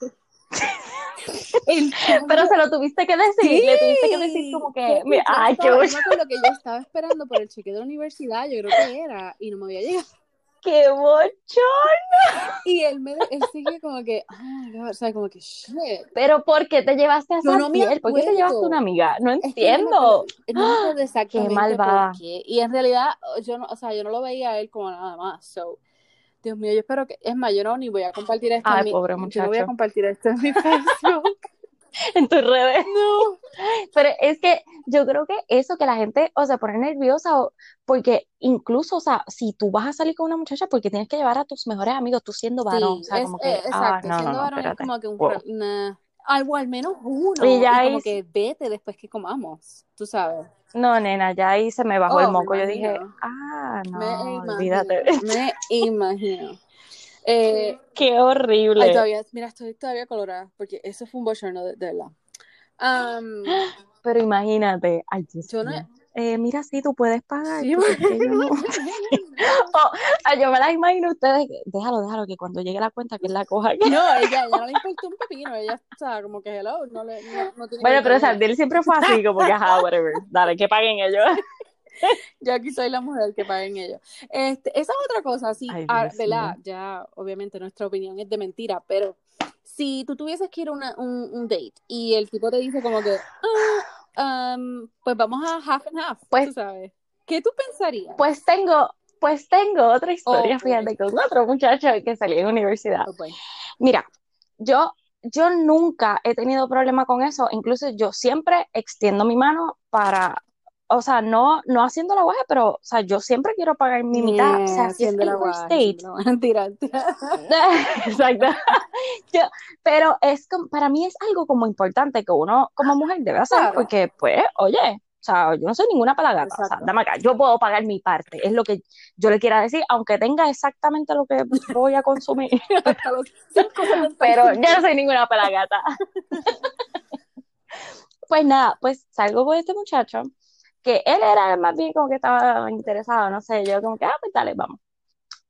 pero se lo tuviste que decir, le tuviste que decir como que, ay, qué bueno. lo que yo estaba esperando por el cheque de la universidad, yo creo que era, y no me había llegado. ¡Qué bochón! Y él, me, él sigue como que, oh o sea, como que, shit. Pero ¿por qué te llevaste a esa no, ¿Por qué te llevaste a una amiga? No entiendo. no me exactamente qué malvada. Y en realidad, yo no, o sea, yo no lo veía a él como nada más, so... Dios mío, yo espero que, es mayor, no, ni voy a compartir esto Ay, en mi, pobre muchacho. Yo no voy a compartir esto en mi Facebook. en tus redes. No. Pero es que yo creo que eso, que la gente, o se pone nerviosa, porque incluso, o sea, si tú vas a salir con una muchacha, porque tienes que llevar a tus mejores amigos, tú siendo varón, o sea, como que, eh, ah, exacto, siendo varón es como que un, algo al menos uno, y, ya como que vete después que comamos, tú sabes. No, nena, ya ahí se me bajó el oh, moco, yo dije, ah, no, me olvídate. me imagino. Eh, Qué horrible. todavía, mira, estoy todavía colorada porque eso fue un bochorno de, de pero imagínate, ay, yo no, eh, mira, sí, tú puedes pagar. yo, no. oh, yo me la imagino ustedes, déjalo, déjalo, que cuando llegue la cuenta que es la coja. No, ella, no le importó un pepino, ella, sea, como que hello, no le, no, tiene Bueno, pero o sea, él siempre fue así, como que, ajá, whatever, dale, que paguen ellos. yo aquí soy la mujer que paguen ellos. Este, esa es otra cosa, sí, ah, ¿verdad? Ya, obviamente, nuestra opinión es de mentira, pero si tú tuvieses que ir a una, un, un, date y el tipo te dice como que, ah, um, pues vamos a half and half, pues, tú sabes, ¿qué tú pensarías? Pues tengo, pues tengo otra historia, fíjate, con otro muchacho que salió en universidad. Mira, yo yo nunca he tenido problema con eso, incluso yo siempre extiendo mi mano para o sea, no, no haciendo la guaje, pero, o sea, yo siempre quiero pagar mi mitad, o sea, haciendo la guaje. No, mentira. Exacto. pero es como, para mí es algo como importante que uno como mujer debe hacer, porque, pues, oye, o sea, yo no soy ninguna palagata, o sea, dame acá, yo puedo pagar mi parte, es lo que yo le quiera decir, aunque tenga exactamente lo que voy a consumir. pero yo no soy ninguna palagata. pues nada, pues salgo con este muchacho que él era más bien como que estaba interesado, no sé, yo como que, ah, pues dale, vamos.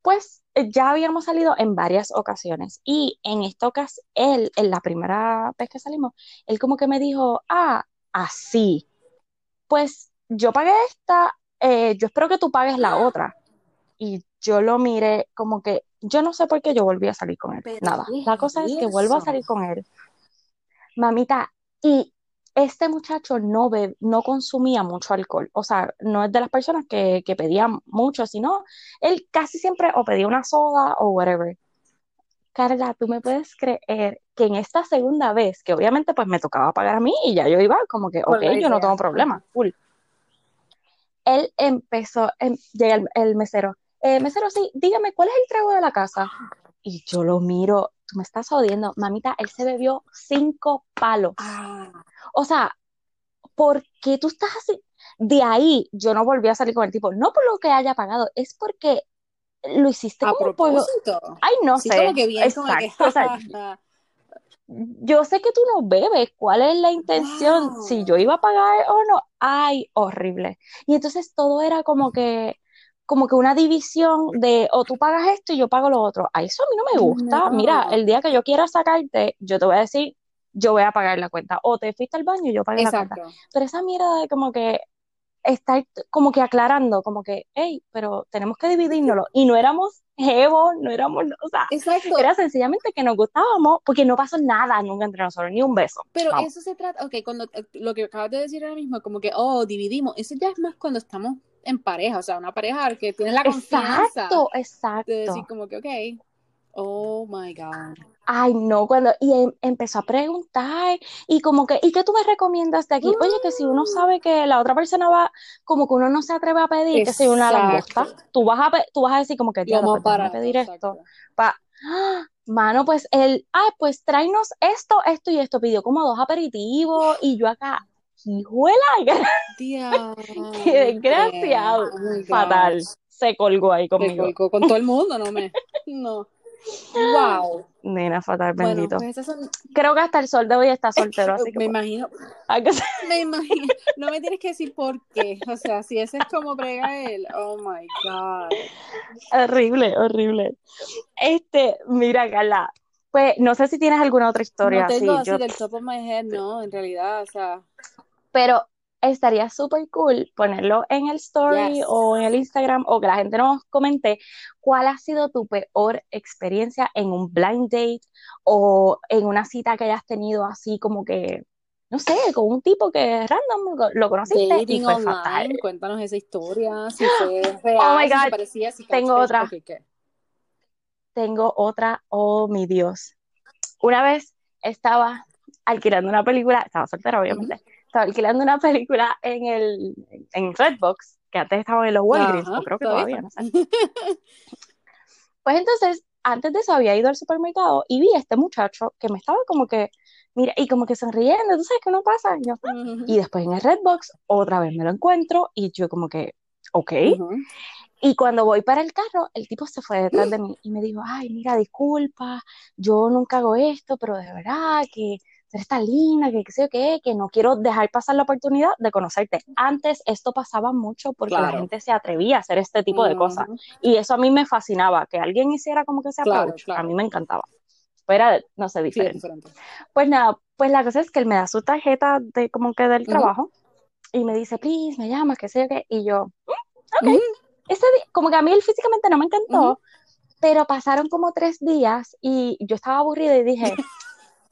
Pues eh, ya habíamos salido en varias ocasiones y en esta ocasión, él, en la primera vez que salimos, él como que me dijo, ah, así, pues yo pagué esta, eh, yo espero que tú pagues la otra. Y yo lo miré como que, yo no sé por qué yo volví a salir con él, nada. La cosa es que vuelvo a salir con él. Mamita, y este muchacho no, no consumía mucho alcohol, o sea, no es de las personas que, que pedían mucho, sino él casi siempre o pedía una soda o whatever. Carla, tú me puedes creer que en esta segunda vez, que obviamente pues me tocaba pagar a mí y ya yo iba como que, ok, yo no tengo problema, cool. Él empezó, em, llega el, mesero, eh, mesero, sí, dígame, ¿cuál es el trago de la casa? Y yo lo miro, tú me estás odiando, mamita, él se bebió cinco palos. Ah. O sea, ¿por qué tú estás así? De ahí yo no volví a salir con el tipo, no por lo que haya pagado, es porque lo hiciste a como propósito. Ay, no sé. Como que bien, Exacto. Como que... o sea, yo sé que tú no bebes, ¿cuál es la intención? Si yo iba a pagar o no, ay, horrible. Y entonces todo era como que, como que una división de o tú pagas esto y yo pago lo otro. A eso a mí no me gusta. Mira, el día que yo quiera sacarte, yo te voy a decir, yo voy a pagar la cuenta. O te fuiste al baño y yo pagué la cuenta. Pero esa mierda de como que está como que aclarando, como que, hey, pero tenemos que dividirnoslo. Y no éramos jevo, no éramos, o sea, era sencillamente que nos gustábamos porque no pasó nada nunca entre nosotros, ni un beso. Pero eso se trata, ok, cuando eh, lo que acabas de decir ahora mismo, como que, oh, dividimos, eso ya es más cuando estamos en pareja, o sea, una pareja que tiene la confianza. Exacto, exacto. De decir como que, ok, oh my God. Ay, no, cuando, y em, empezó a preguntar, y como que, ¿y qué tú me recomiendas de aquí? Oye, que si uno sabe que la otra persona va, como que uno no se atreve a pedir, que sea una langosta, tú vas a, tú vas a decir como que, tío, no, para pedir esto. Pa, mano, pues él, ay, pues tráenos esto, esto y esto, pidió como dos aperitivos, y yo acá, hijuela, qué desgraciado, fatal, se colgó ahí conmigo. Se colgó con todo el mundo, no me, no. Wow. Nena fatal, bendito. Pues Creo que hasta el sol de hoy está soltero, así que. Me imagino. Me imagino. No me tienes que decir por qué. O sea, si ese es como brega él. Oh my God. Horrible, horrible. Este, mira, Carla. Pues no sé si tienes alguna otra historia. No tengo así, del top of my head, no, en realidad, o sea. Pero estaría súper cool ponerlo en el story o en el Instagram o que la gente nos comente cuál ha sido tu peor experiencia en un blind date o en una cita que hayas tenido así como que no sé, con un tipo que random lo conociste y fue fatal. Cuéntanos esa historia, si fue real, oh my God. parecía, Tengo otra. Tengo otra, oh mi Dios. Una vez estaba alquilando una película, estaba soltera obviamente, estaba alquilando una película en el en Redbox, que antes estaba en los Walgreens, o creo que todavía, no sé. Pues entonces, antes de eso había ido al supermercado y vi a este muchacho que me estaba como que, mira, y como que sonriendo, tú sabes que no pasa. Y, yo, y después en el Redbox otra vez me lo encuentro y yo como que, ok. Y cuando voy para el carro, el tipo se fue detrás de mí y me dijo, ay, mira, disculpa, yo nunca hago esto, pero de verdad que eres tan linda, que qué sé yo qué, que no quiero dejar pasar la oportunidad de conocerte. Antes esto pasaba mucho porque la gente se atrevía a hacer este tipo de cosas. Y eso a mí me fascinaba, que alguien hiciera como que se approach, a mí me encantaba. Fuera, no sé, diferente. Pues nada, pues la cosa es que él me da su tarjeta de como que del trabajo y me dice, please, me llamas, qué sé yo qué, y yo, mm, ok. Ese como que a mí él físicamente no me encantó, pero pasaron como tres días y yo estaba aburrida y dije,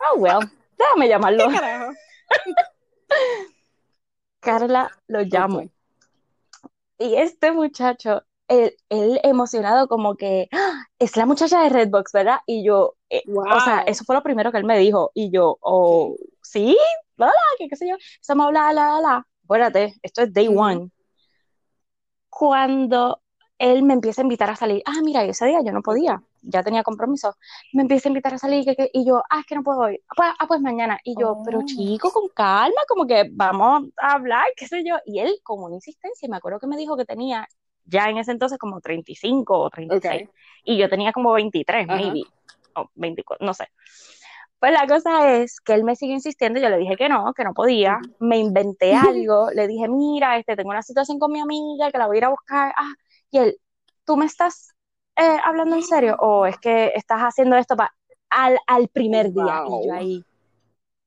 oh, well, déjame llamarlo. Carla lo llamo. Y este muchacho, él, emocionado como que, ¡Ah! es la muchacha de Redbox, ¿verdad? Y yo, eh, o sea, eso fue lo primero que él me dijo. Y yo, oh, sí, la, qué, qué sé yo. Estamos hablando, la, la, la. Acuérdate, esto es day one. Cuando él me empieza a invitar a salir, ah, mira, ese día yo no podía ya tenía compromiso, me empieza a invitar a salir y yo, ah, es que no puedo hoy, ah, pues, ah, pues mañana. Y yo, pero oh. chico, con calma, como que vamos a hablar, qué sé yo. Y él, como una insistencia, me acuerdo que me dijo que tenía ya en ese entonces como 35 o 36. Y yo tenía como 23, maybe, o 24, no sé. Pues la cosa es que él me sigue insistiendo, yo le dije que no, que no podía, me inventé algo, le dije, mira, este, tengo una situación con mi amiga que la voy a ir a buscar, ah, y él, tú me estás eh, hablando en serio o es que estás haciendo esto para al, al, primer día? Y yo ahí,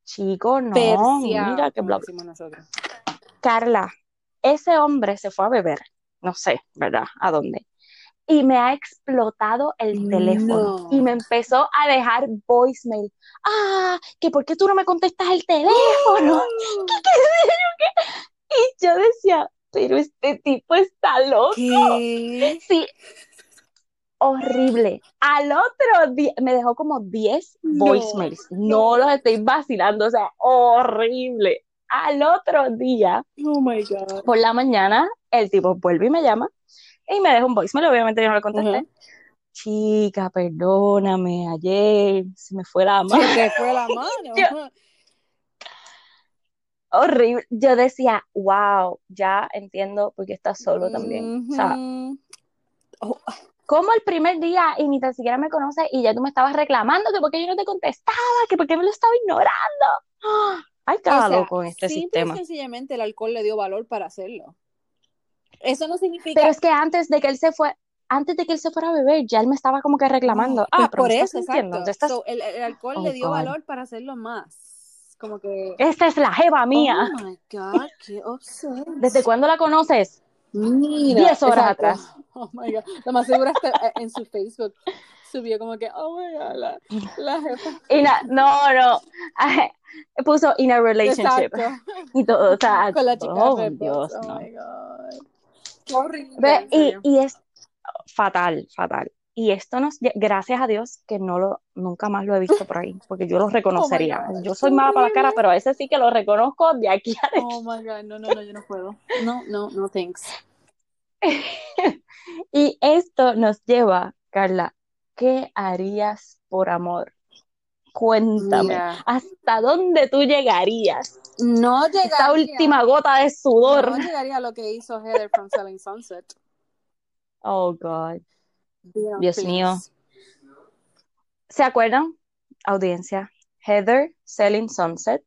chico, no, mira que Carla, ese hombre se fue a beber, no sé, ¿verdad? ¿A dónde? Y me ha explotado el teléfono y me empezó a dejar voicemail. Ah, que por qué tú no me contestas el teléfono. ¿Qué, qué, qué? Y yo decía, pero este tipo está loco. Sí, horrible. Al otro día, me dejó como 10 voicemails. No, los estoy vacilando, o sea, horrible. Al otro día, oh my God. por la mañana, el tipo vuelve y me llama y me deja un voicemail. Obviamente yo no le contesté. Chica, perdóname, ayer se me fue la mano. Se fue la mano. horrible. Yo decía, wow, ya entiendo porque estás solo también. O sea, oh, como el primer día y ni tan siquiera me conoces y ya tú me estabas reclamando que porque yo no te contestaba, que porque me lo estaba ignorando. Ay, cada loco en este sistema. sencillamente el alcohol le dio valor para hacerlo. Eso no significa. Pero es que antes de que él se fue, antes de que él se fuera a beber, ya él me estaba como que reclamando. ah, pues por eso, exacto. el, alcohol le oh, dio valor para hacerlo más. Como que. Esta es la jeva mía. Oh my God, qué obsesión. ¿Desde cuándo la conoces? Mira, 10 horas atrás. Oh my God. Lo más seguro es que eh, en su Facebook subió como que, oh my God, la, la jefa. no, no. Puso in a relationship. Y todo, o sea, con la chica oh, Dios, oh no. my God. Qué horrible. y, y es fatal, fatal. Y esto nos, gracias a Dios que no lo, nunca más lo he visto por ahí, porque yo lo reconocería. Oh yo soy mala para la cara, pero a veces sí que lo reconozco de aquí a Oh my God, no, no, no, yo no puedo. No, no, no, thanks. y esto nos lleva, Carla, ¿qué harías por amor? Cuéntame, ¿hasta dónde tú llegarías? No llegaría. Esta última gota de sudor. No llegaría a lo que hizo Heather from Selling Sunset. Oh, God. Dios mío. ¿Se acuerdan? Audiencia. Heather Selling Sunset.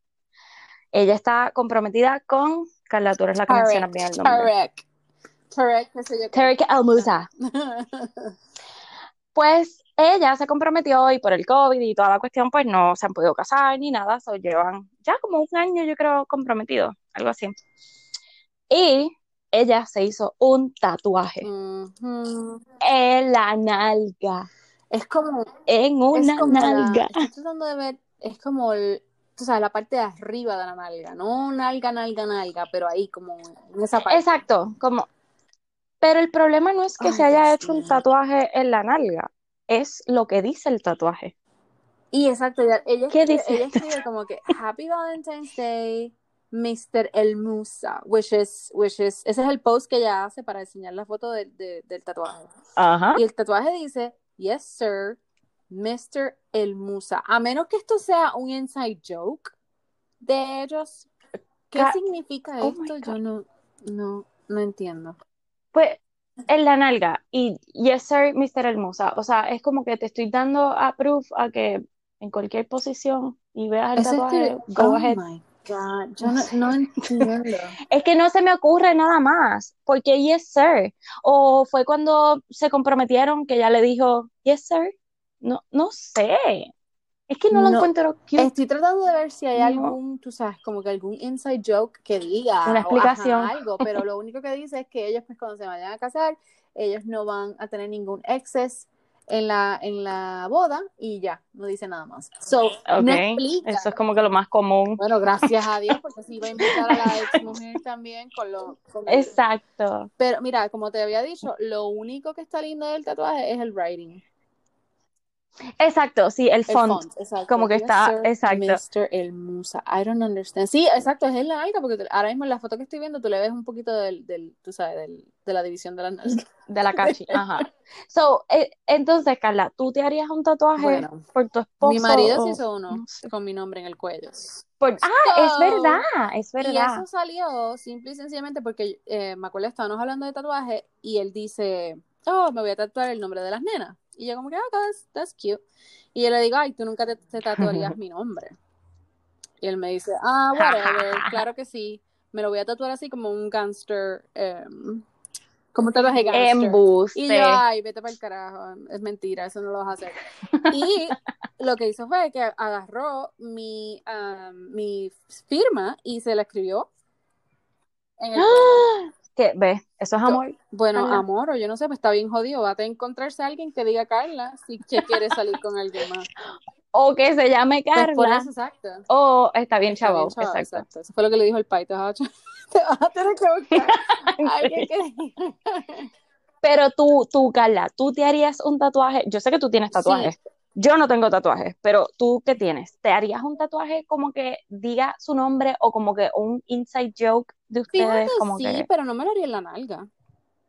Ella está comprometida con Carla, tú eres la que menciona bien el nombre. Tarek. Tarek, Tarek Almusa. pues ella se comprometió y por el COVID y toda la cuestión, pues no se han podido casar ni nada. So, llevan ya como un año, yo creo, comprometidos, algo así. Y ella se hizo un tatuaje en la nalga. Es como. En una nalga. estoy tratando de ver, es como el, tú sabes, la parte de arriba de la nalga, no nalga, nalga, nalga, pero ahí como en esa parte. Exacto, como. Pero el problema no es que se haya hecho un tatuaje en la nalga es lo que dice el tatuaje. Y exacto, ella, ella, ¿Qué dice? ella escribe como que Happy Valentine's Day, Mr. El Musa, which is, which is, ese es el post que ella hace para enseñar la foto del tatuaje. Ajá. Y el tatuaje dice, Yes, sir, Mr. El Musa. A menos que esto sea un inside joke de ellos. ¿Qué significa oh esto? Yo no, no, no entiendo. Pues en la nalga y yes sir, Mr. Hermosa. O sea, es como que te estoy dando a proof a que en cualquier posición y veas el tatuaje, go oh ahead. My God. Yo no, entiendo. es que no se me ocurre nada más, porque yes sir. O fue cuando se comprometieron que ya le dijo yes sir. No, no sé. Es que no, lo encuentro Estoy tratando de ver si hay algún, tú sabes, como que algún inside joke que diga. Una explicación. algo, pero lo único que dice es que ellos, pues, cuando se vayan a casar, ellos no van a tener ningún exces en la, en la boda y ya, no dice nada más. So, Eso es como que lo más común. Bueno, gracias a Dios, porque así va a invitar a la ex mujer también con lo. Exacto. Pero mira, como te había dicho, lo único que está lindo del tatuaje es el writing. Exacto, sí, el font. Como que está, exacto. Mr. El Musa. I don't understand. Sí, exacto, es la alta, porque ahora mismo en la foto que estoy viendo tú le ves un poquito del, del tú sabes, del, de la división de la De la cachi, ajá. So, eh, entonces, Carla, ¿tú te harías un tatuaje por tu esposo? Mi marido se hizo uno con mi nombre en el cuello. ah, es verdad, es verdad. Y eso salió simple y sencillamente porque eh, me acuerdo, estábamos hablando de tatuaje y él dice, oh, me voy a tatuar el nombre de las nenas. Y yo como que, ah, that's, that's cute. Y yo le digo, ay, tú nunca te, tatuarías mi nombre. Y él me dice, ah, whatever, claro que sí. Me lo voy a tatuar así como un gangster, um, como tatuaje gangster. Y yo, ay, vete para el carajo, es mentira, eso no lo vas a hacer. Y lo que hizo fue que agarró mi, mi firma y se la escribió en el ¡Ah! ¿Qué? ¿Ves? ¿Eso es amor? Bueno, amor, o yo no sé, pues está bien jodido. Va a encontrarse alguien que diga Carla si que quiere salir con alguien más. O que se llame pues Carla. exacto. O está bien chavo, exacto. Eso fue lo que le dijo el pai. Te vas a, tener que buscar alguien que... Pero tú, tú, Carla, ¿tú te harías un tatuaje? Yo sé que tú tienes tatuajes. Yo no tengo tatuajes, pero tú qué tienes? ¿Te harías un tatuaje como que diga su nombre o como que un inside joke de ustedes? como sí, pero no me lo haría en la nalga.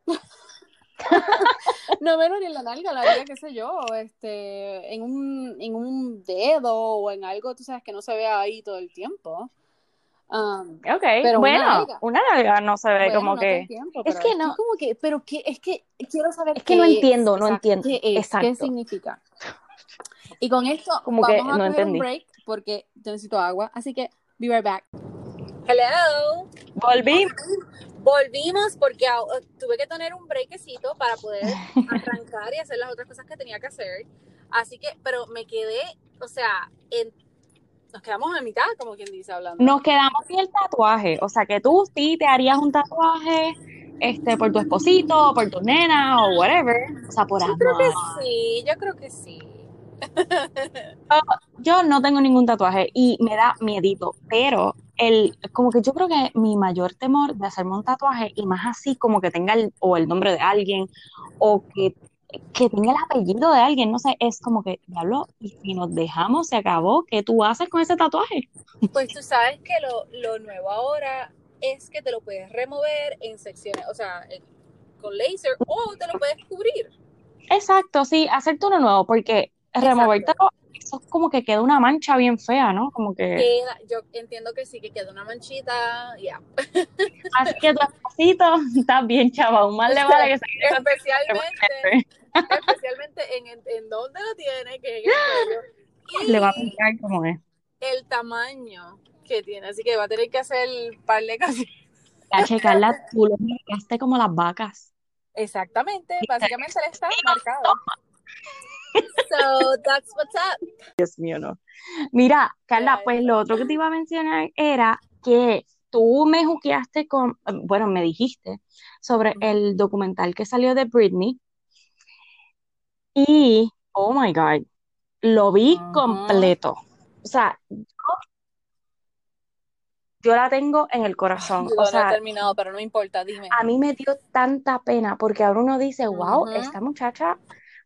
no me lo haría en la nalga, la haría, qué sé yo, este, en un, en un dedo o en algo, tú sabes, que no se vea ahí todo el tiempo. Um, ok, pero bueno, una nalga, no se ve como que... es que no. como que, pero que, es que quiero saber. Es que no entiendo, no entiendo. ¿Qué, ¿Qué significa? Y con esto Como vamos que a no entendí. un break porque yo necesito agua. Así que, be right back. Hello. Volvimos. Volvimos porque tuve que tener un breakcito para poder arrancar y hacer las otras cosas que tenía que hacer. Así que, pero me quedé, o sea, nos quedamos en mitad, como quien dice, hablando. Nos quedamos sin el tatuaje. O sea, que tú sí te harías un tatuaje este, por tu esposito, por tu nena o whatever. O sea, por Yo creo que sí, yo creo que sí. yo no tengo ningún tatuaje y me da miedito, pero el, como que yo creo que mi mayor temor de hacerme un tatuaje y más así como que tenga el, o el nombre de alguien o que, que tenga el apellido de alguien, no sé, es como que, diablo, y si nos dejamos, se acabó, ¿qué tú haces con ese tatuaje? Pues tú sabes que lo, lo nuevo ahora es que te lo puedes remover en secciones, o sea, con laser o te lo puedes cubrir. Exacto, sí, hacerte uno nuevo, porque removerte eso es como que queda una mancha bien fea, ¿no? Como que... yo entiendo que sí, que queda una manchita, ya. Así que tu espacito está bien chava, un mal le vale que se Especialmente, especialmente en, en dónde lo tiene, que. Y Le va a pintar como es. El tamaño que tiene, así que va a tener que hacer el par de casi. A checarla, tú lo marcaste como las vacas. Exactamente, básicamente le está marcado. So, that's what's up. Dios mío, no. Mira, Carla, pues lo otro que te iba a mencionar era que tú me juqueaste con, bueno, me dijiste sobre el documental que salió de Britney y, oh my God, lo vi completo. O sea, yo, la tengo en el corazón. o sea, no he terminado, pero no importa, dime. A mí me dio tanta pena porque ahora uno dice, wow, esta muchacha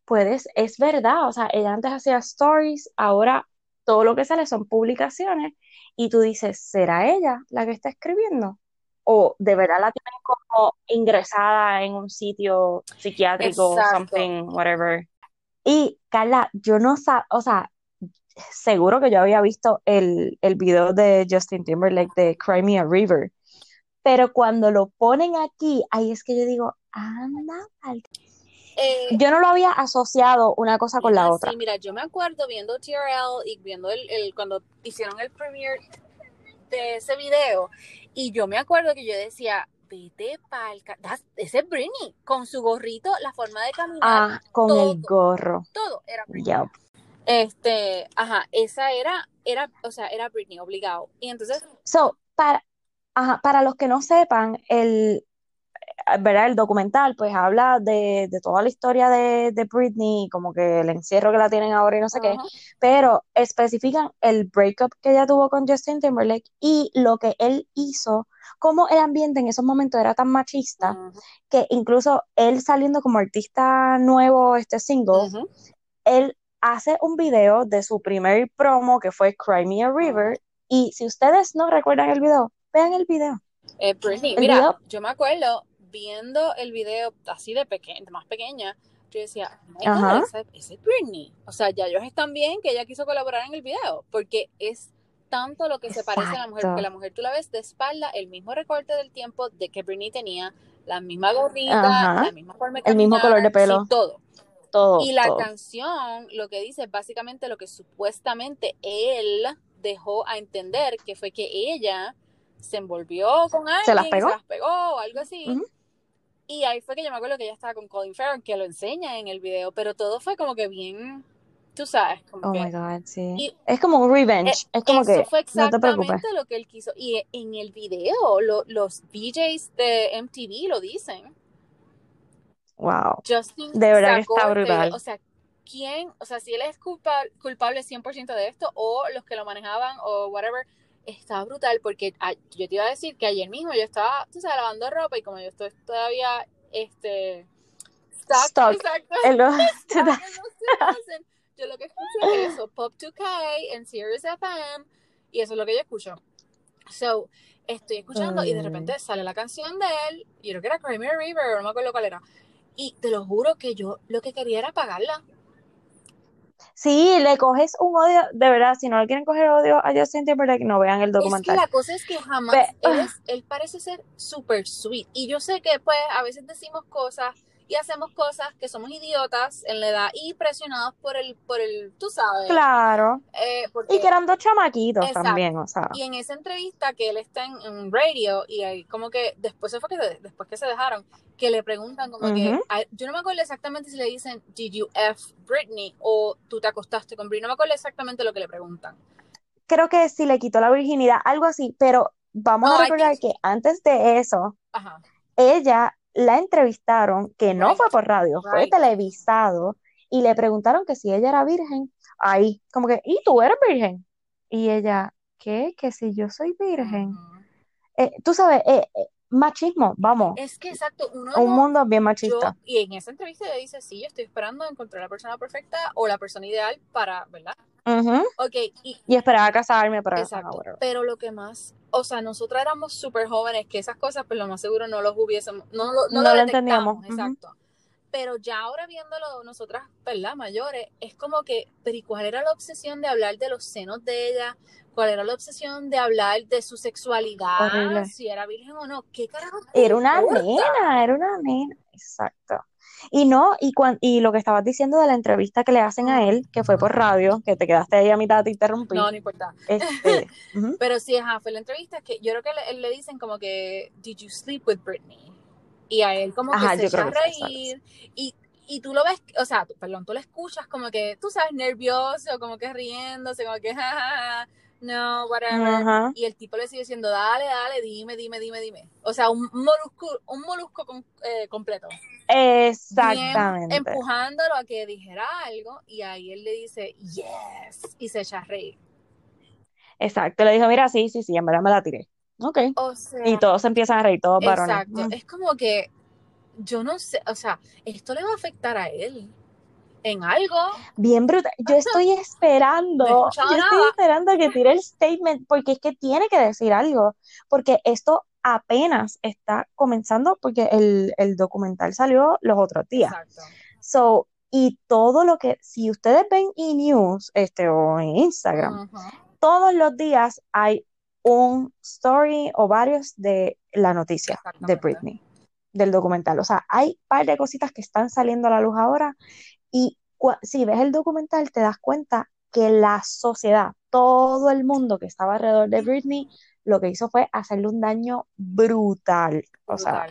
puedes, es verdad, o sea, ella antes hacía stories, ahora todo lo que sale son publicaciones y tú dices, ¿será ella la que está escribiendo? ¿O de verdad la tienen como ingresada en un sitio psiquiátrico o something, whatever? Y Carla, yo no sé, o sea, seguro que yo había visto el, el video de Justin Timberlake de Cry Me a River, pero cuando lo ponen aquí, ahí es que yo digo, anda, eh, yo no lo había asociado una cosa con la otra. Sí, mira, yo me acuerdo viendo TRL y viendo el, el, cuando hicieron el premiere de ese video, y yo me acuerdo que yo decía, vete pa'l ese es Britney, con su gorrito, la forma de caminar. Ah, con el gorro. Todo era Britney. Este, ajá, esa era, era, o sea, era Britney, obligado. Y entonces. So, para, ajá, para los que no sepan, el, ¿verdad? El documental pues habla de, toda la historia de, de, Britney, como que el encierro que la tienen ahora y no sé qué, pero especifican el breakup que ella tuvo con Justin Timberlake y lo que él hizo, como el ambiente en esos momentos era tan machista, que incluso él saliendo como artista nuevo, este single, él hace un video de su primer promo que fue Cry Me a River, y si ustedes no recuerdan el video, vean el video. Eh, Britney, mira, yo me acuerdo viendo el video así de, pequeña, más pequeña, yo decía, oh ese, es Britney. O sea, ya ellos están bien que ella quiso colaborar en el video, porque es tanto lo que se parece a la mujer, porque la mujer tú la ves de espalda, el mismo recorte del tiempo de que Britney tenía, la misma gorrita, la misma forma de El mismo color de pelo. todo. Todo. Y la canción lo que dice es básicamente lo que supuestamente él dejó a entender, que fue que ella se envolvió con alguien, se las pegó, se las pegó o algo así. Y ahí fue que yo me acuerdo que ella estaba con Colin Farrell, que lo enseña en el video, pero todo fue como que bien, tú sabes. Como oh que, my God, sí. es como un revenge. Eh, es, como que. fue exactamente lo que él quiso. Y en el video, los DJs de MTV lo dicen. Wow. Justin de verdad está brutal. o sea, ¿quién? O sea, si él es culpable, culpable 100% de esto, o los que lo manejaban, o whatever está brutal porque yo te iba a decir que ayer mismo yo estaba, tú sabes, lavando ropa y como yo estoy todavía, este, stuck, exacto, yo lo que escucho es eso, Pop 2K en Sirius FM y eso es lo que yo escucho. So, estoy escuchando y de repente mm. sale la canción de él, yo creo que era Crimea River, no me acuerdo cuál era, y te lo juro que yo lo que quería era apagarla. Sí, le coges un odio, de verdad, si no le quieren coger odio a Justin Timberlake, no vean el documental. Es que la cosa es que jamás, él, él parece ser súper sweet, y yo sé que pues a veces decimos cosas y hacemos cosas que somos idiotas en la edad y presionados por el, por el, tú sabes. Claro. Eh, y que eran dos chamaquitos también, o sea. Y en esa entrevista que él está en, radio y ahí como que después fue que después que se dejaron, que le preguntan como que, yo no me acuerdo exactamente si le dicen, did you F Britney o tú te acostaste con Britney, no me acuerdo exactamente lo que le preguntan. Creo que si le quitó la virginidad, algo así, pero vamos a recordar que antes de eso, ella la entrevistaron, que no fue por radio, fue televisado, y le preguntaron que si ella era virgen, ahí, como que, ¿y tú eres virgen? Y ella, ¿qué? Que si yo soy virgen. Eh, tú sabes, eh, eh, machismo, vamos. Es que exacto, uno un mundo bien machista. y en esa entrevista ella dice, sí, yo estoy esperando encontrar la persona perfecta o la persona ideal para, ¿verdad? y, y esperaba casarme para Exacto. pero lo que más, o sea, nosotros éramos súper jóvenes que esas cosas, pues lo más seguro no los hubiésemos, no, no, lo, entendíamos. Exacto. Pero ya ahora viéndolo nosotras, ¿verdad? Mayores, es como que, pero ¿y cuál era la obsesión de hablar de los senos de ella? ¿Cuál era la obsesión de hablar de su sexualidad? Si era virgen o no. ¿Qué carajo? Era una nena, era una nena. Exacto. Y no, y, y lo que estabas diciendo de la entrevista que le hacen a él, que fue por radio, que te quedaste ahí a mitad, te interrumpí. No, no importa. Este, Pero sí, ajá, fue la entrevista que yo creo que le, le, dicen como que, ¿Did you sleep with Britney? Y a él como que se echa a reír. Y, y tú lo ves, o sea, perdón, tú lo escuchas como que, tú sabes, nervioso, como que riéndose, como que, jajaja no, whatever. Y el tipo le sigue diciendo, dale, dale, dime, dime, dime, dime. O sea, un molusco, un molusco eh, completo. Exactamente. empujándolo a que dijera algo y ahí él le dice, yes, y se echa a reír. Exacto, le dijo, mira, sí, sí, sí, en verdad me la tiré. Ok. y todos empiezan a reír, todos varones. Exacto, mm. es como que, yo no sé, o sea, esto le va a afectar a él en algo. Bien brutal. Yo estoy esperando, yo estoy esperando que tire el statement, porque es que tiene que decir algo, porque esto apenas está comenzando, porque el, documental salió los otros días. Exacto. So, y todo lo que, si ustedes ven e-news, este, o en Instagram, todos los días hay un story o varios de la noticia de Britney, del documental. O sea, hay un par de cositas que están saliendo a la luz ahora y si ves el documental, te das cuenta que la sociedad, todo el mundo que estaba alrededor de Britney, lo que hizo fue hacerle un daño brutal. O sea,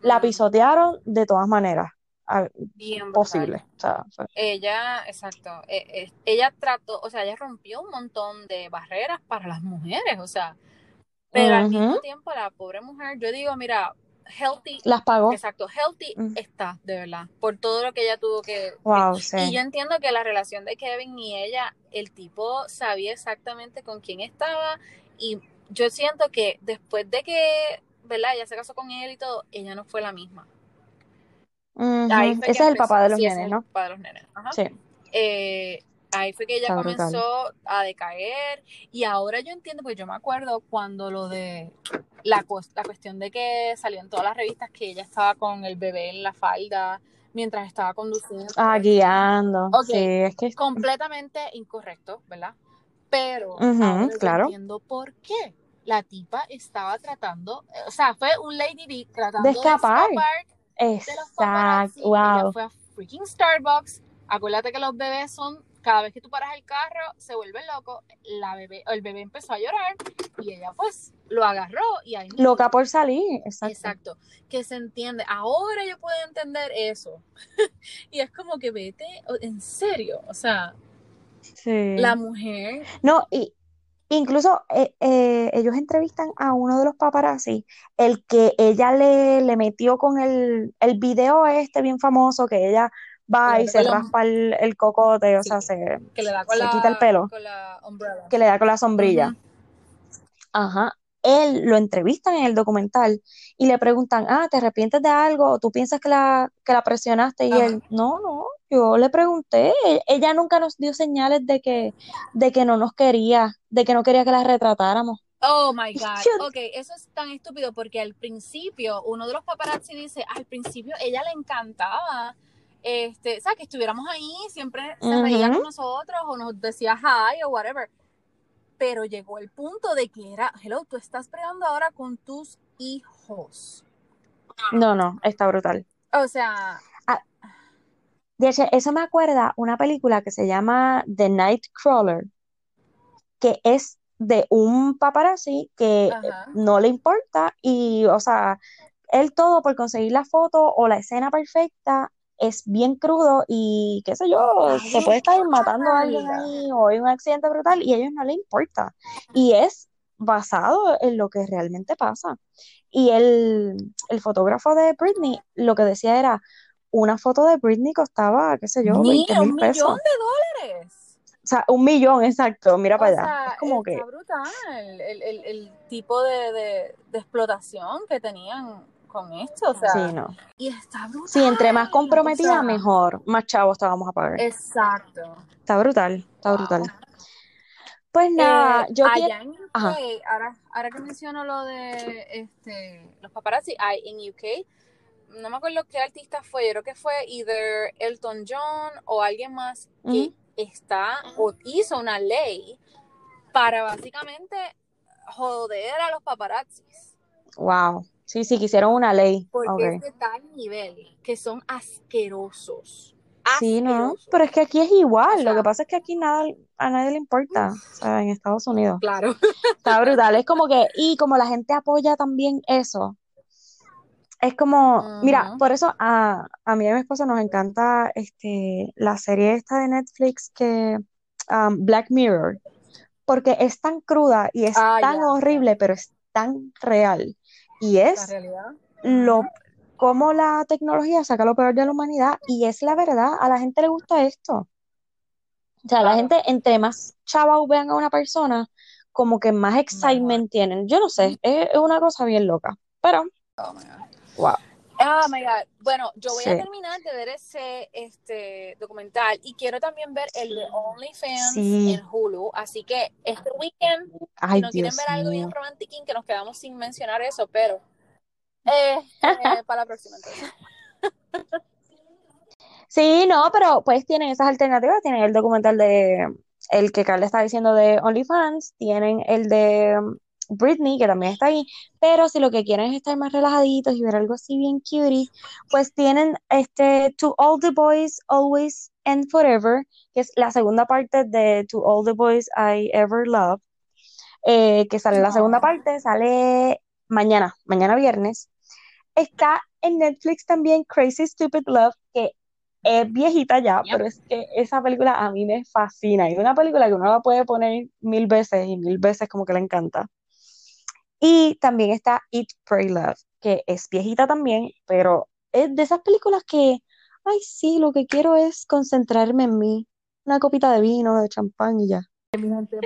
la pisotearon de todas maneras. Bien posible. Ella, exacto. E, e, ella trató, o sea, ella rompió un montón de barreras para las mujeres, o sea, pero al mismo tiempo la pobre mujer, yo digo, mira, healthy. Las pagó. Exacto, healthy mm. está, de verdad, por todo lo que ella tuvo que... Y yo entiendo que la relación de Kevin y ella, el tipo sabía exactamente con quién estaba y yo siento que después de que, ¿verdad? Ella se casó con él y todo, ella no fue la misma. Ese es el papá de los nenes, ¿no? El papá de los nenes. Sí. Eh, ahí fue que ella comenzó a decaer y ahora yo entiendo, pues yo me acuerdo cuando lo de la, la cuestión de que salió en todas las revistas que ella estaba con el bebé en la falda mientras estaba conduciendo. Ah, guiando. sí, es que completamente incorrecto, ¿verdad? Pero ahora claro. entiendo por qué. La tipa estaba tratando, o sea, fue un Lady B tratando de escapar, de, Exacto, wow. Ella fue a freaking Starbucks. Acuérdate que los bebés son cada vez que tú paras el carro, se vuelve loco, la bebé, el bebé empezó a llorar y ella pues lo agarró y ahí... Loca por salir, exacto. Exacto, que se entiende. Ahora yo puedo entender eso. y es como que vete, en serio, o sea, sí. la mujer... No, y incluso eh, eh, ellos entrevistan a uno de los paparazzi, el que ella le, le metió con el, el video este bien famoso que ella va y se raspa el, cocote, o sea, se, quita el pelo. que le da con la sombrilla. Ajá. Él lo entrevistan en el documental y le preguntan, ah, ¿te arrepientes de algo? ¿Tú piensas que la, que la presionaste? Y él, no, no, yo le pregunté. E, ella nunca nos dio señales de que, de que no nos quería, de que no quería que la retratáramos. Oh my God. Ok, eso es tan estúpido porque al principio, uno de los paparazzi dice, al principio ella le encantaba este, o sea, que estuviéramos ahí, siempre se reía con nosotros o nos decía hi o whatever. Pero llegó el punto de que era, hello, tú estás peleando ahora con tus hijos. No, no, está brutal. O sea. Ah, eso me acuerda una película que se llama The Nightcrawler, que es de un paparazzi que no le importa y, o sea, él todo por conseguir la foto o la escena perfecta es bien crudo y qué sé yo, se puede estar matando a alguien ahí o hay un accidente brutal y a ellos no les importa. Y es basado en lo que realmente pasa. Y el, fotógrafo de Britney lo que decía era, una foto de Britney costaba, qué sé yo, un millón de dólares. O sea, un millón, exacto, mira para allá. Es como que... brutal el, tipo de, de explotación que tenían con esto, o sea. Sí, no. Y está brutal. Sí, entre más comprometida, mejor. Más chavos te vamos a pagar. Exacto. Está brutal, está brutal. Pues nada, eh, yo allá en UK, ahora, ahora que menciono lo de este, los paparazzi, hay en UK, no me acuerdo qué artista fue, yo creo que fue either Elton John o alguien más que está o hizo una ley para básicamente joder a los paparazzis. Wow. Sí, sí, quisieron una ley. Porque es de tal nivel que son asquerosos. Sí, no, pero es que aquí es igual. Lo que pasa es que aquí nada a nadie le importa, o sea, en Estados Unidos. Claro. Está brutal. Es como que, y como la gente apoya también eso, es como, mira, por eso a, a mí y a mi esposa nos encanta este, la serie esta de Netflix que, um, Black Mirror, porque es tan cruda y es ah, tan horrible, pero es tan real. Y es lo, cómo la tecnología saca lo peor de la humanidad y es la verdad, a la gente le gusta esto. O sea, la gente, entre más chavos vean a una persona, como que más excitement tienen. Yo no sé, es, una cosa bien loca, pero... Oh. Wow. Oh my God. Bueno, yo voy a terminar de ver ese este documental y quiero también ver el de OnlyFans en Hulu. Así que este weekend, si no quieren ver algo bien romántico, que nos quedamos sin mencionar eso, pero eh, para la próxima entonces. Sí, no, pero pues tienen esas alternativas, tienen el documental de el que Carla está diciendo de OnlyFans, tienen el de Britney, que también está ahí, pero si lo que quieren es estar más relajaditos y ver algo así bien cutie, pues tienen este To All the Boys Always and Forever, que es la segunda parte de To All the Boys I Ever Loved, eh, que sale la segunda parte, sale mañana, mañana viernes. Está en Netflix también Crazy Stupid Love, que es viejita ya, pero es que esa película a mí me fascina. Es una película que uno la puede poner mil veces y mil veces como que le encanta. Y también está Eat, Pray, Love, que es viejita también, pero es de esas películas que, ay, sí, lo que quiero es concentrarme en mí. Una copita de vino, de champán y ya.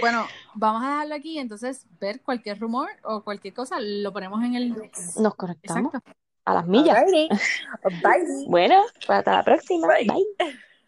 Bueno, vamos a dejarlo aquí, entonces ver cualquier rumor o cualquier cosa, lo ponemos en el Nos conectamos a las millas. Bye. bueno, hasta la próxima. Bye.